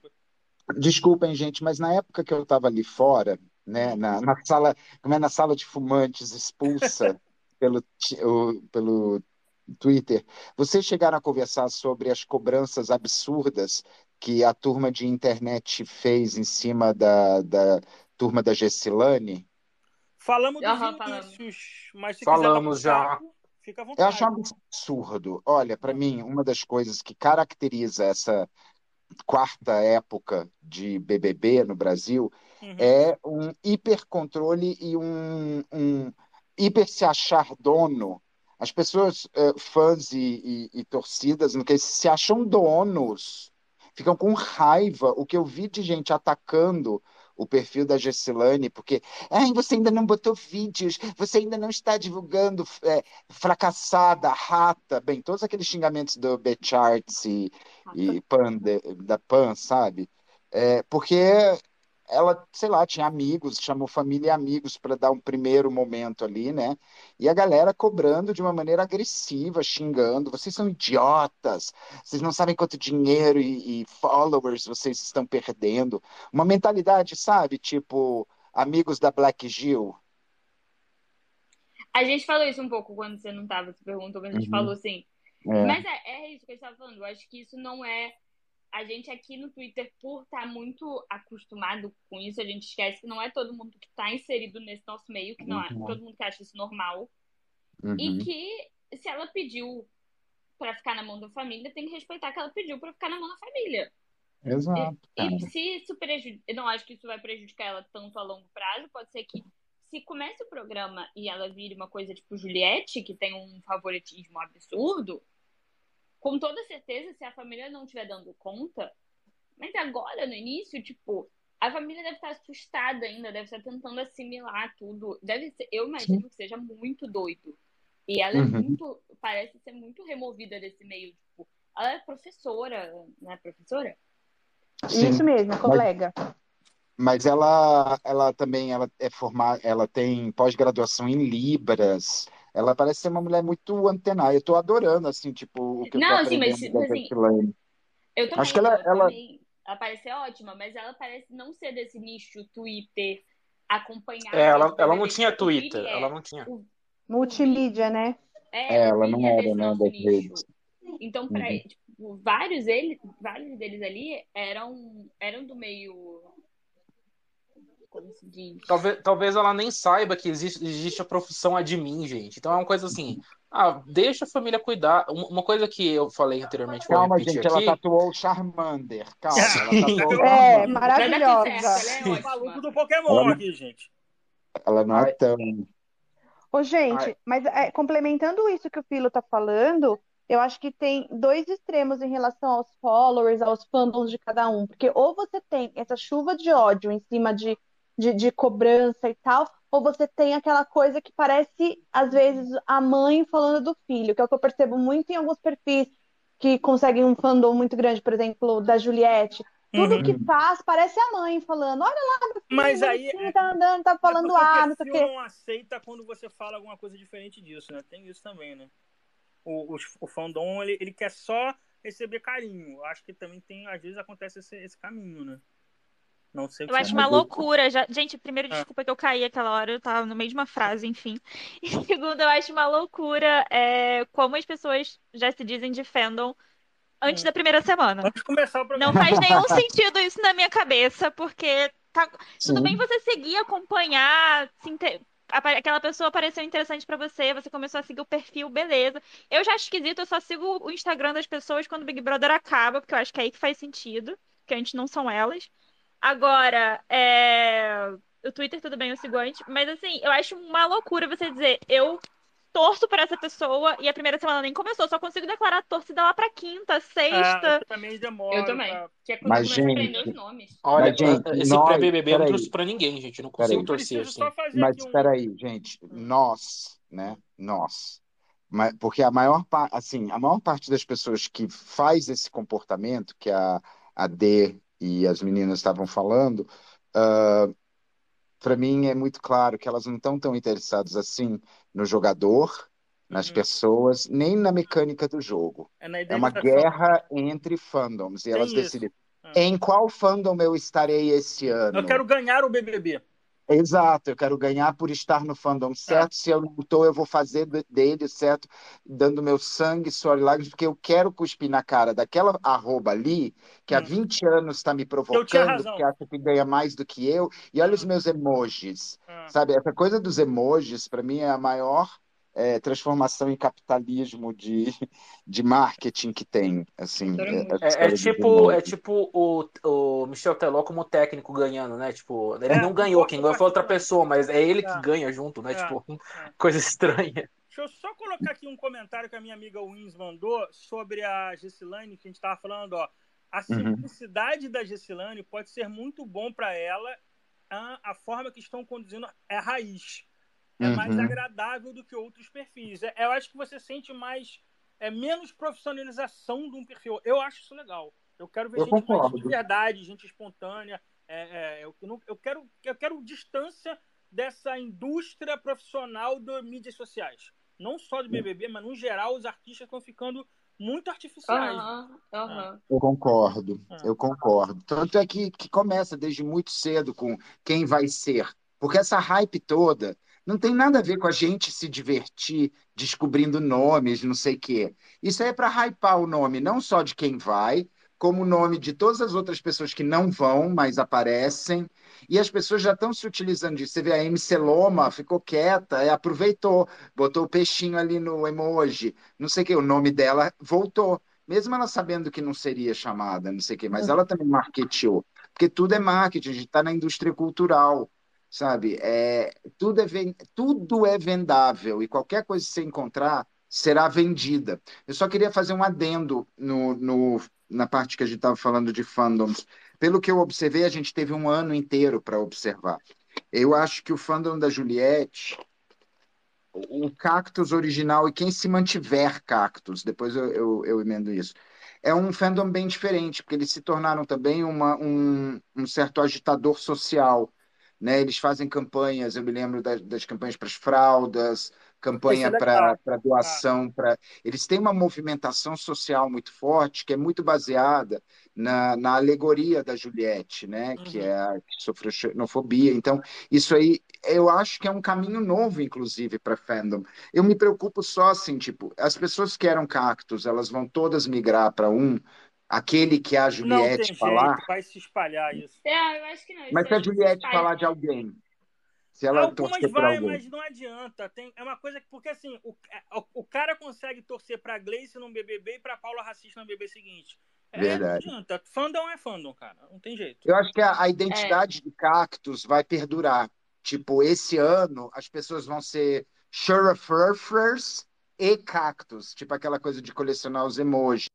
Desculpem, gente, mas na época que eu estava ali fora, né? Na, na sala, como é na sala de fumantes expulsa pelo, o, pelo Twitter. Vocês chegaram a conversar sobre as cobranças absurdas que a turma de internet fez em cima da, da turma da Gessilane? Falamos dos Aham, inícios, mas se Falamos quiser já. pitaco, fica à Eu acho absurdo. Olha, para mim, uma das coisas que caracteriza essa quarta época de BBB no Brasil Uhum. é um hipercontrole e um, um hiper se achar dono. As pessoas, eh, fãs e, e- e torcidas, no que se acham donos, ficam com raiva. O que eu vi de gente atacando o perfil da Gessilane, porque Ai, você ainda não botou vídeos, você ainda não está divulgando, eh, fracassada, rata. Bem, todos aqueles xingamentos do B-Charts e, e Pan, de- da Pan, sabe? É, porque ela, sei lá, tinha amigos, chamou família e amigos para dar um primeiro momento ali, né? E a galera cobrando de uma maneira agressiva, xingando. Vocês são idiotas, vocês não sabem quanto dinheiro e, e followers vocês estão perdendo. Uma mentalidade, sabe? Tipo, amigos da Black Gil. A gente falou isso um pouco quando você não tava, você perguntou, mas a gente Uhum. falou assim. É. Mas é, é isso que a gente tava falando. Eu acho que isso não é. A gente aqui no Twitter, por estar muito acostumado com isso, a gente esquece que não é todo mundo que tá inserido nesse nosso meio, que não é Uhum. todo mundo que acha isso normal. Uhum. E que se ela pediu pra ficar na mão da família, tem que respeitar que ela pediu pra ficar na mão da família. Exato, cara. E se isso prejudica. Eu não acho que isso vai prejudicar ela tanto a longo prazo. Pode ser que se comece o programa e ela vire uma coisa tipo Juliette, que tem um favoritismo absurdo, com toda certeza, se a família não estiver dando conta. Mas agora, no início, tipo, a família deve estar assustada ainda, deve estar tentando assimilar tudo. Deve ser, eu imagino que seja muito doido. E ela é Uhum. muito. Parece ser muito removida desse meio. Tipo, ela é professora, não é professora? Sim. Isso mesmo, colega. Mas ela, ela também ela é formada, ela tem pós-graduação em Libras. Ela parece ser uma mulher muito antenada. Eu tô adorando, assim, tipo, o que eu tô Não, assim, mas, aprendendo da assim. Eu também, Acho que ela- eu ela- também- ela parece ser ótima, mas ela parece não ser desse nicho Twitter acompanhado. É, ela, ela não tinha O Twitter, é. ela não tinha. Multimídia, né? É, É, o ela não é era, desse né. Então, pra, Uhum. tipo, vários, ele, vários deles ali eram, eram do meio. Como se diz? Talvez, talvez ela nem saiba que existe, existe a profissão admin, gente. Então é uma coisa assim, ah, deixa a família cuidar. Um- Uma coisa que eu falei anteriormente, Calma, gente, aqui. ela tatuou o Charmander. Calma, ela Sim. tatuou o É, certo, maravilhosa. ela é maluco do Pokémon Ela aqui, gente. Ela não é tão. Ô, gente, Ai. mas é, complementando isso que o Filo tá falando, eu acho que tem dois extremos em relação aos followers, aos fandoms de cada um. Porque ou você tem essa chuva de ódio em cima de, de, de cobrança e tal, ou você tem aquela coisa que parece, às vezes, a mãe falando do filho, que é o que eu percebo muito em alguns perfis que conseguem um fandom muito grande, por exemplo, da Juliette. Tudo Uhum. que faz parece a mãe falando: Olha lá, filho, Mas aí bonitinho, tá andando, tá falando é ah, não sei o quê. não aceita quando você fala alguma coisa diferente disso, né? Tem isso também, né? O, o, o fandom, ele, ele quer só receber carinho. Acho que também tem, às vezes acontece esse, esse caminho, né? Não sei Eu você acho uma loucura. Já... Gente, primeiro, Ah. desculpa que eu caí aquela hora, eu tava no meio de uma frase, enfim. E segundo, eu acho uma loucura é, como as pessoas já se dizem de fandom antes Hum. da primeira semana. Vamos começar o programa. Não faz nenhum sentido isso na minha cabeça, porque tá... tudo bem você seguir, acompanhar, se inte- apa- aquela pessoa pareceu interessante pra você, você começou a seguir o perfil, beleza. Eu já acho esquisito, eu só sigo o Instagram das pessoas quando o Big Brother acaba, porque eu acho que é aí que faz sentido, que antes não são elas. Agora, é... o Twitter tudo bem, eu sigo antes, mas assim, eu acho uma loucura você dizer, eu torço por essa pessoa e a primeira semana nem começou, só consigo declarar torcida lá pra quinta, Ah, sexta. eu também demoro. Eu também. pra- Que é quando Mas, começa a aprender gente, os nomes. Olha, Mas, gente, esse nós- pré-BBB eu não trouxe pra ninguém, gente. Eu não consigo Peraí. torcer assim. Mas aqui um... espera aí, gente, nós, né? Nós. Porque a maior, assim, a maior parte das pessoas que faz esse comportamento que a, a D e as meninas estavam falando, para mim é muito claro que elas não estão tão interessadas assim no jogador, nas Uhum. pessoas, nem na mecânica do jogo. É É uma guerra entre fandoms e Tem elas isso. decidem Ah. em qual fandom eu estarei esse ano. Eu quero ganhar o BBB. Exato, eu quero ganhar por estar no fandom É. certo. Se eu não estou, eu vou fazer de- dele certo, dando meu sangue, suor e lágrimas, porque eu quero cuspir na cara daquela arroba ali, que há Hum. 20 anos está me provocando, porque acha que ganha mais do que eu. E olha os Hum. meus emojis, Ah. sabe? Essa coisa dos emojis, para mim, é a maior é, transformação em capitalismo de, de marketing que tem, assim, é- É, é tipo, é tipo o, o Michel Teló como técnico ganhando, né? Tipo, ele É, não o ganhou, quem ganhou foi outra pessoa, mas é ele que É. ganha junto, né? É, Tipo, é. coisa estranha. Deixa eu só colocar aqui um comentário que a minha amiga Wins mandou sobre a Gessilane, que a gente estava falando, ó. A Uhum. simplicidade da Gessilane pode ser muito bom para ela. A, a forma que estão conduzindo é raiz. É mais Uhum. agradável do que outros perfis. É, eu acho que você sente mais. É menos profissionalização de um perfil. Eu acho isso legal. Eu quero ver Eu gente mais concordo. de verdade, gente espontânea. É, é, eu, não- eu quero, eu quero distância dessa indústria profissional das mídias sociais. Não só do BBB, mas no geral os artistas estão ficando muito artificiais. Aham, aham. Eu concordo, Ah. eu concordo. Tanto é que, que começa desde muito cedo com quem vai ser. Porque essa hype toda não tem nada a ver com a gente se divertir descobrindo nomes, não sei o quê. Isso aí é para hypar o nome, não só de quem vai, como o nome de todas as outras pessoas que não vão, mas aparecem. E as pessoas já estão se utilizando disso. Você vê a MC Loma, ficou quieta, é, aproveitou, botou o peixinho ali no emoji, não sei o quê, o nome dela voltou mesmo ela sabendo que não seria chamada, não sei o quê, mas ela também marketeou, porque tudo é marketing, a gente está na indústria cultural, sabe? É, tudo, é, tudo é vendável e qualquer coisa que você encontrar será vendida. Eu só queria fazer um adendo no, no- na parte que a gente estava falando de fandoms. Pelo que eu observei, a gente teve um ano inteiro para observar. Eu acho que o fandom da Juliette o Cactus original e quem se mantiver Cactus, depois eu, eu, eu emendo isso, é um fandom bem diferente, porque eles se tornaram também uma, um, um certo agitador social. Né? Eles fazem campanhas, eu me lembro das, das campanhas para as fraldas, campanha é para doação, para eles têm uma movimentação social muito forte, que é muito baseada na, na alegoria da Juliette, né? que Uhum. é a que sofreu xenofobia. Então, isso aí eu acho que é um caminho novo, inclusive, para fandom. Eu me preocupo só assim, tipo, as pessoas que eram cactos, elas vão todas migrar para um, aquele que a Não Juliette tem falar, jeito, vai se espalhar isso. É, eu acho que não. mas Isso se a se Juliette falar de alguém, se ela Algumas torcer vai, alguém. mas não adianta. Tem, é uma coisa que, porque assim, o, o, o cara consegue torcer pra Gleice num BBB e pra Paula Racista no BBB seguinte. É, Verdade. Não adianta. Fandom é fandom, cara. Não tem jeito. Eu acho que a, a identidade de cactus vai perdurar. Tipo, esse ano as pessoas vão ser Shurfurfers e cactus, tipo aquela coisa de colecionar os emojis.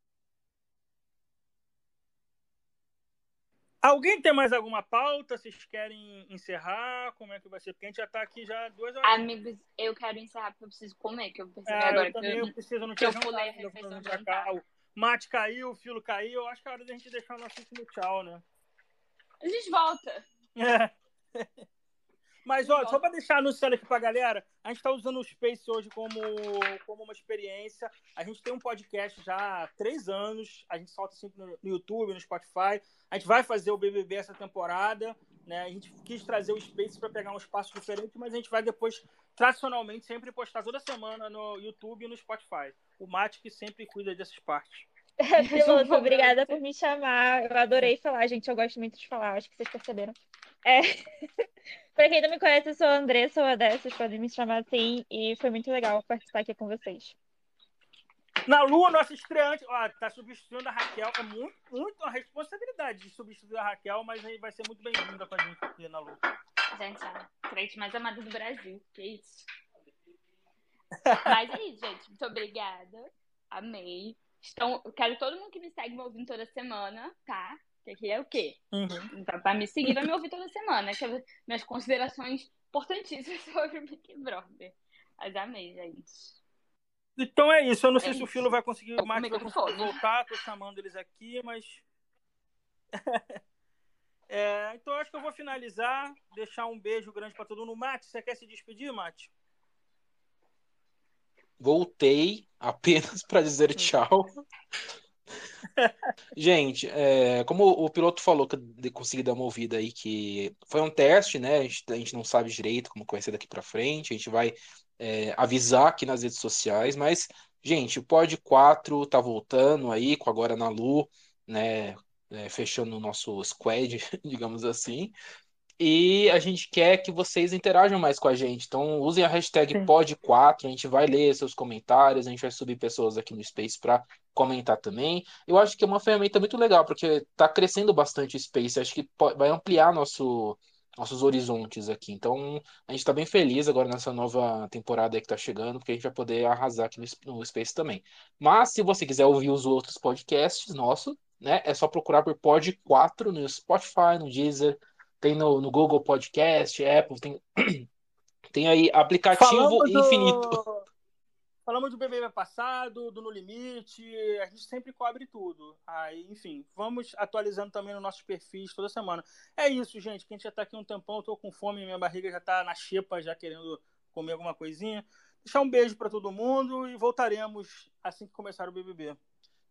Alguém tem mais alguma pauta? Vocês querem encerrar? Como é que vai ser? Porque a gente já tá aqui já duas horas. Amigos, eu quero encerrar porque eu preciso comer, que eu percebi É, agora eu também eu... eu preciso, não que eu tinha pulei a refeição de cá. jantar. O mate caiu, o filo caiu. Eu acho que é hora da gente deixar o nosso último tchau, né? A gente volta. É. Mas, ó, só para deixar anunciado aqui pra galera, a gente está usando o Space hoje como, como uma experiência. A gente tem um podcast já há três anos. A gente solta sempre no YouTube, no Spotify. A gente vai fazer o BBB essa temporada. Né? A gente quis trazer o Space para pegar um espaço diferente, mas a gente vai depois, tradicionalmente, sempre postar toda semana no YouTube e no Spotify. O Mate que sempre cuida dessas partes. Piloto, obrigada por me chamar. Eu adorei falar, gente. Eu gosto muito de falar, acho que vocês perceberam. É. Pra quem não me conhece, eu sou a Andressa, ou a Dessa, vocês podem me chamar assim. E foi muito legal participar aqui com vocês. Na Lua, nossa estreante, ó, tá substituindo a Raquel. É muito, muito uma responsabilidade de substituir a Raquel, mas aí vai ser muito bem-vinda com a gente aqui na Lua. Gente, a crente mais amada do Brasil. Que isso? Mas é isso, gente. Muito obrigada. Amei. Então, eu quero todo mundo que me segue me ouvindo toda semana, tá? Que aqui é o quê? Uhum. Pra, pra me seguir, vai me ouvir toda semana. Que é minhas considerações importantíssimas sobre o Big Brother. Mas amei, gente. Então é isso. Eu não sei É se o isso. Filo vai conseguir, vai conseguir microfone. voltar. Tô chamando eles aqui, mas. É, então eu acho que eu vou finalizar, deixar um beijo grande pra todo mundo. Mate, você quer se despedir, Mate? Voltei apenas para dizer tchau. Gente, é, como o piloto falou que eu consegui dar uma ouvida aí, que foi um teste, né? A gente, a gente não sabe direito como vai ser daqui para frente, a gente vai é, avisar aqui nas redes sociais, mas, gente, o Pod 4 tá voltando aí, com agora na Lu, né? É, fechando o nosso squad, digamos assim. E a gente quer que vocês interajam mais com a gente. Então, usem a hashtag POD4, a gente vai ler seus comentários, a gente vai subir pessoas aqui no Space para comentar também. Eu acho que é uma ferramenta muito legal, porque está crescendo bastante o Space. Acho que vai ampliar nosso, nossos horizontes aqui. Então, a gente está bem feliz agora nessa nova temporada que está chegando, porque a gente vai poder arrasar aqui no, no Space também. Mas, se você quiser ouvir os outros podcasts nossos, né, é só procurar por Pod4 no Spotify, no Deezer tem no, no Google Podcast, Apple, tem, tem aí aplicativo Falamos infinito. Do... Falamos do BBB passado, do No Limite, a gente sempre cobre tudo. Aí, enfim, vamos atualizando também nos nossos perfis toda semana. É isso, gente, que a gente já tá aqui um tempão, eu tô com fome, minha barriga já tá na xepa, já querendo comer alguma coisinha. Deixar um beijo para todo mundo e voltaremos assim que começar o BBB.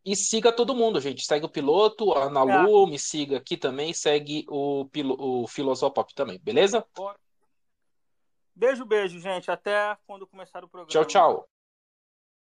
E siga todo mundo, gente. Segue o piloto, a Ana é. Lu, me siga aqui também, segue o, pilo, o Filosopop também, beleza? Beijo, beijo, gente. Até quando começar o programa. Tchau, tchau.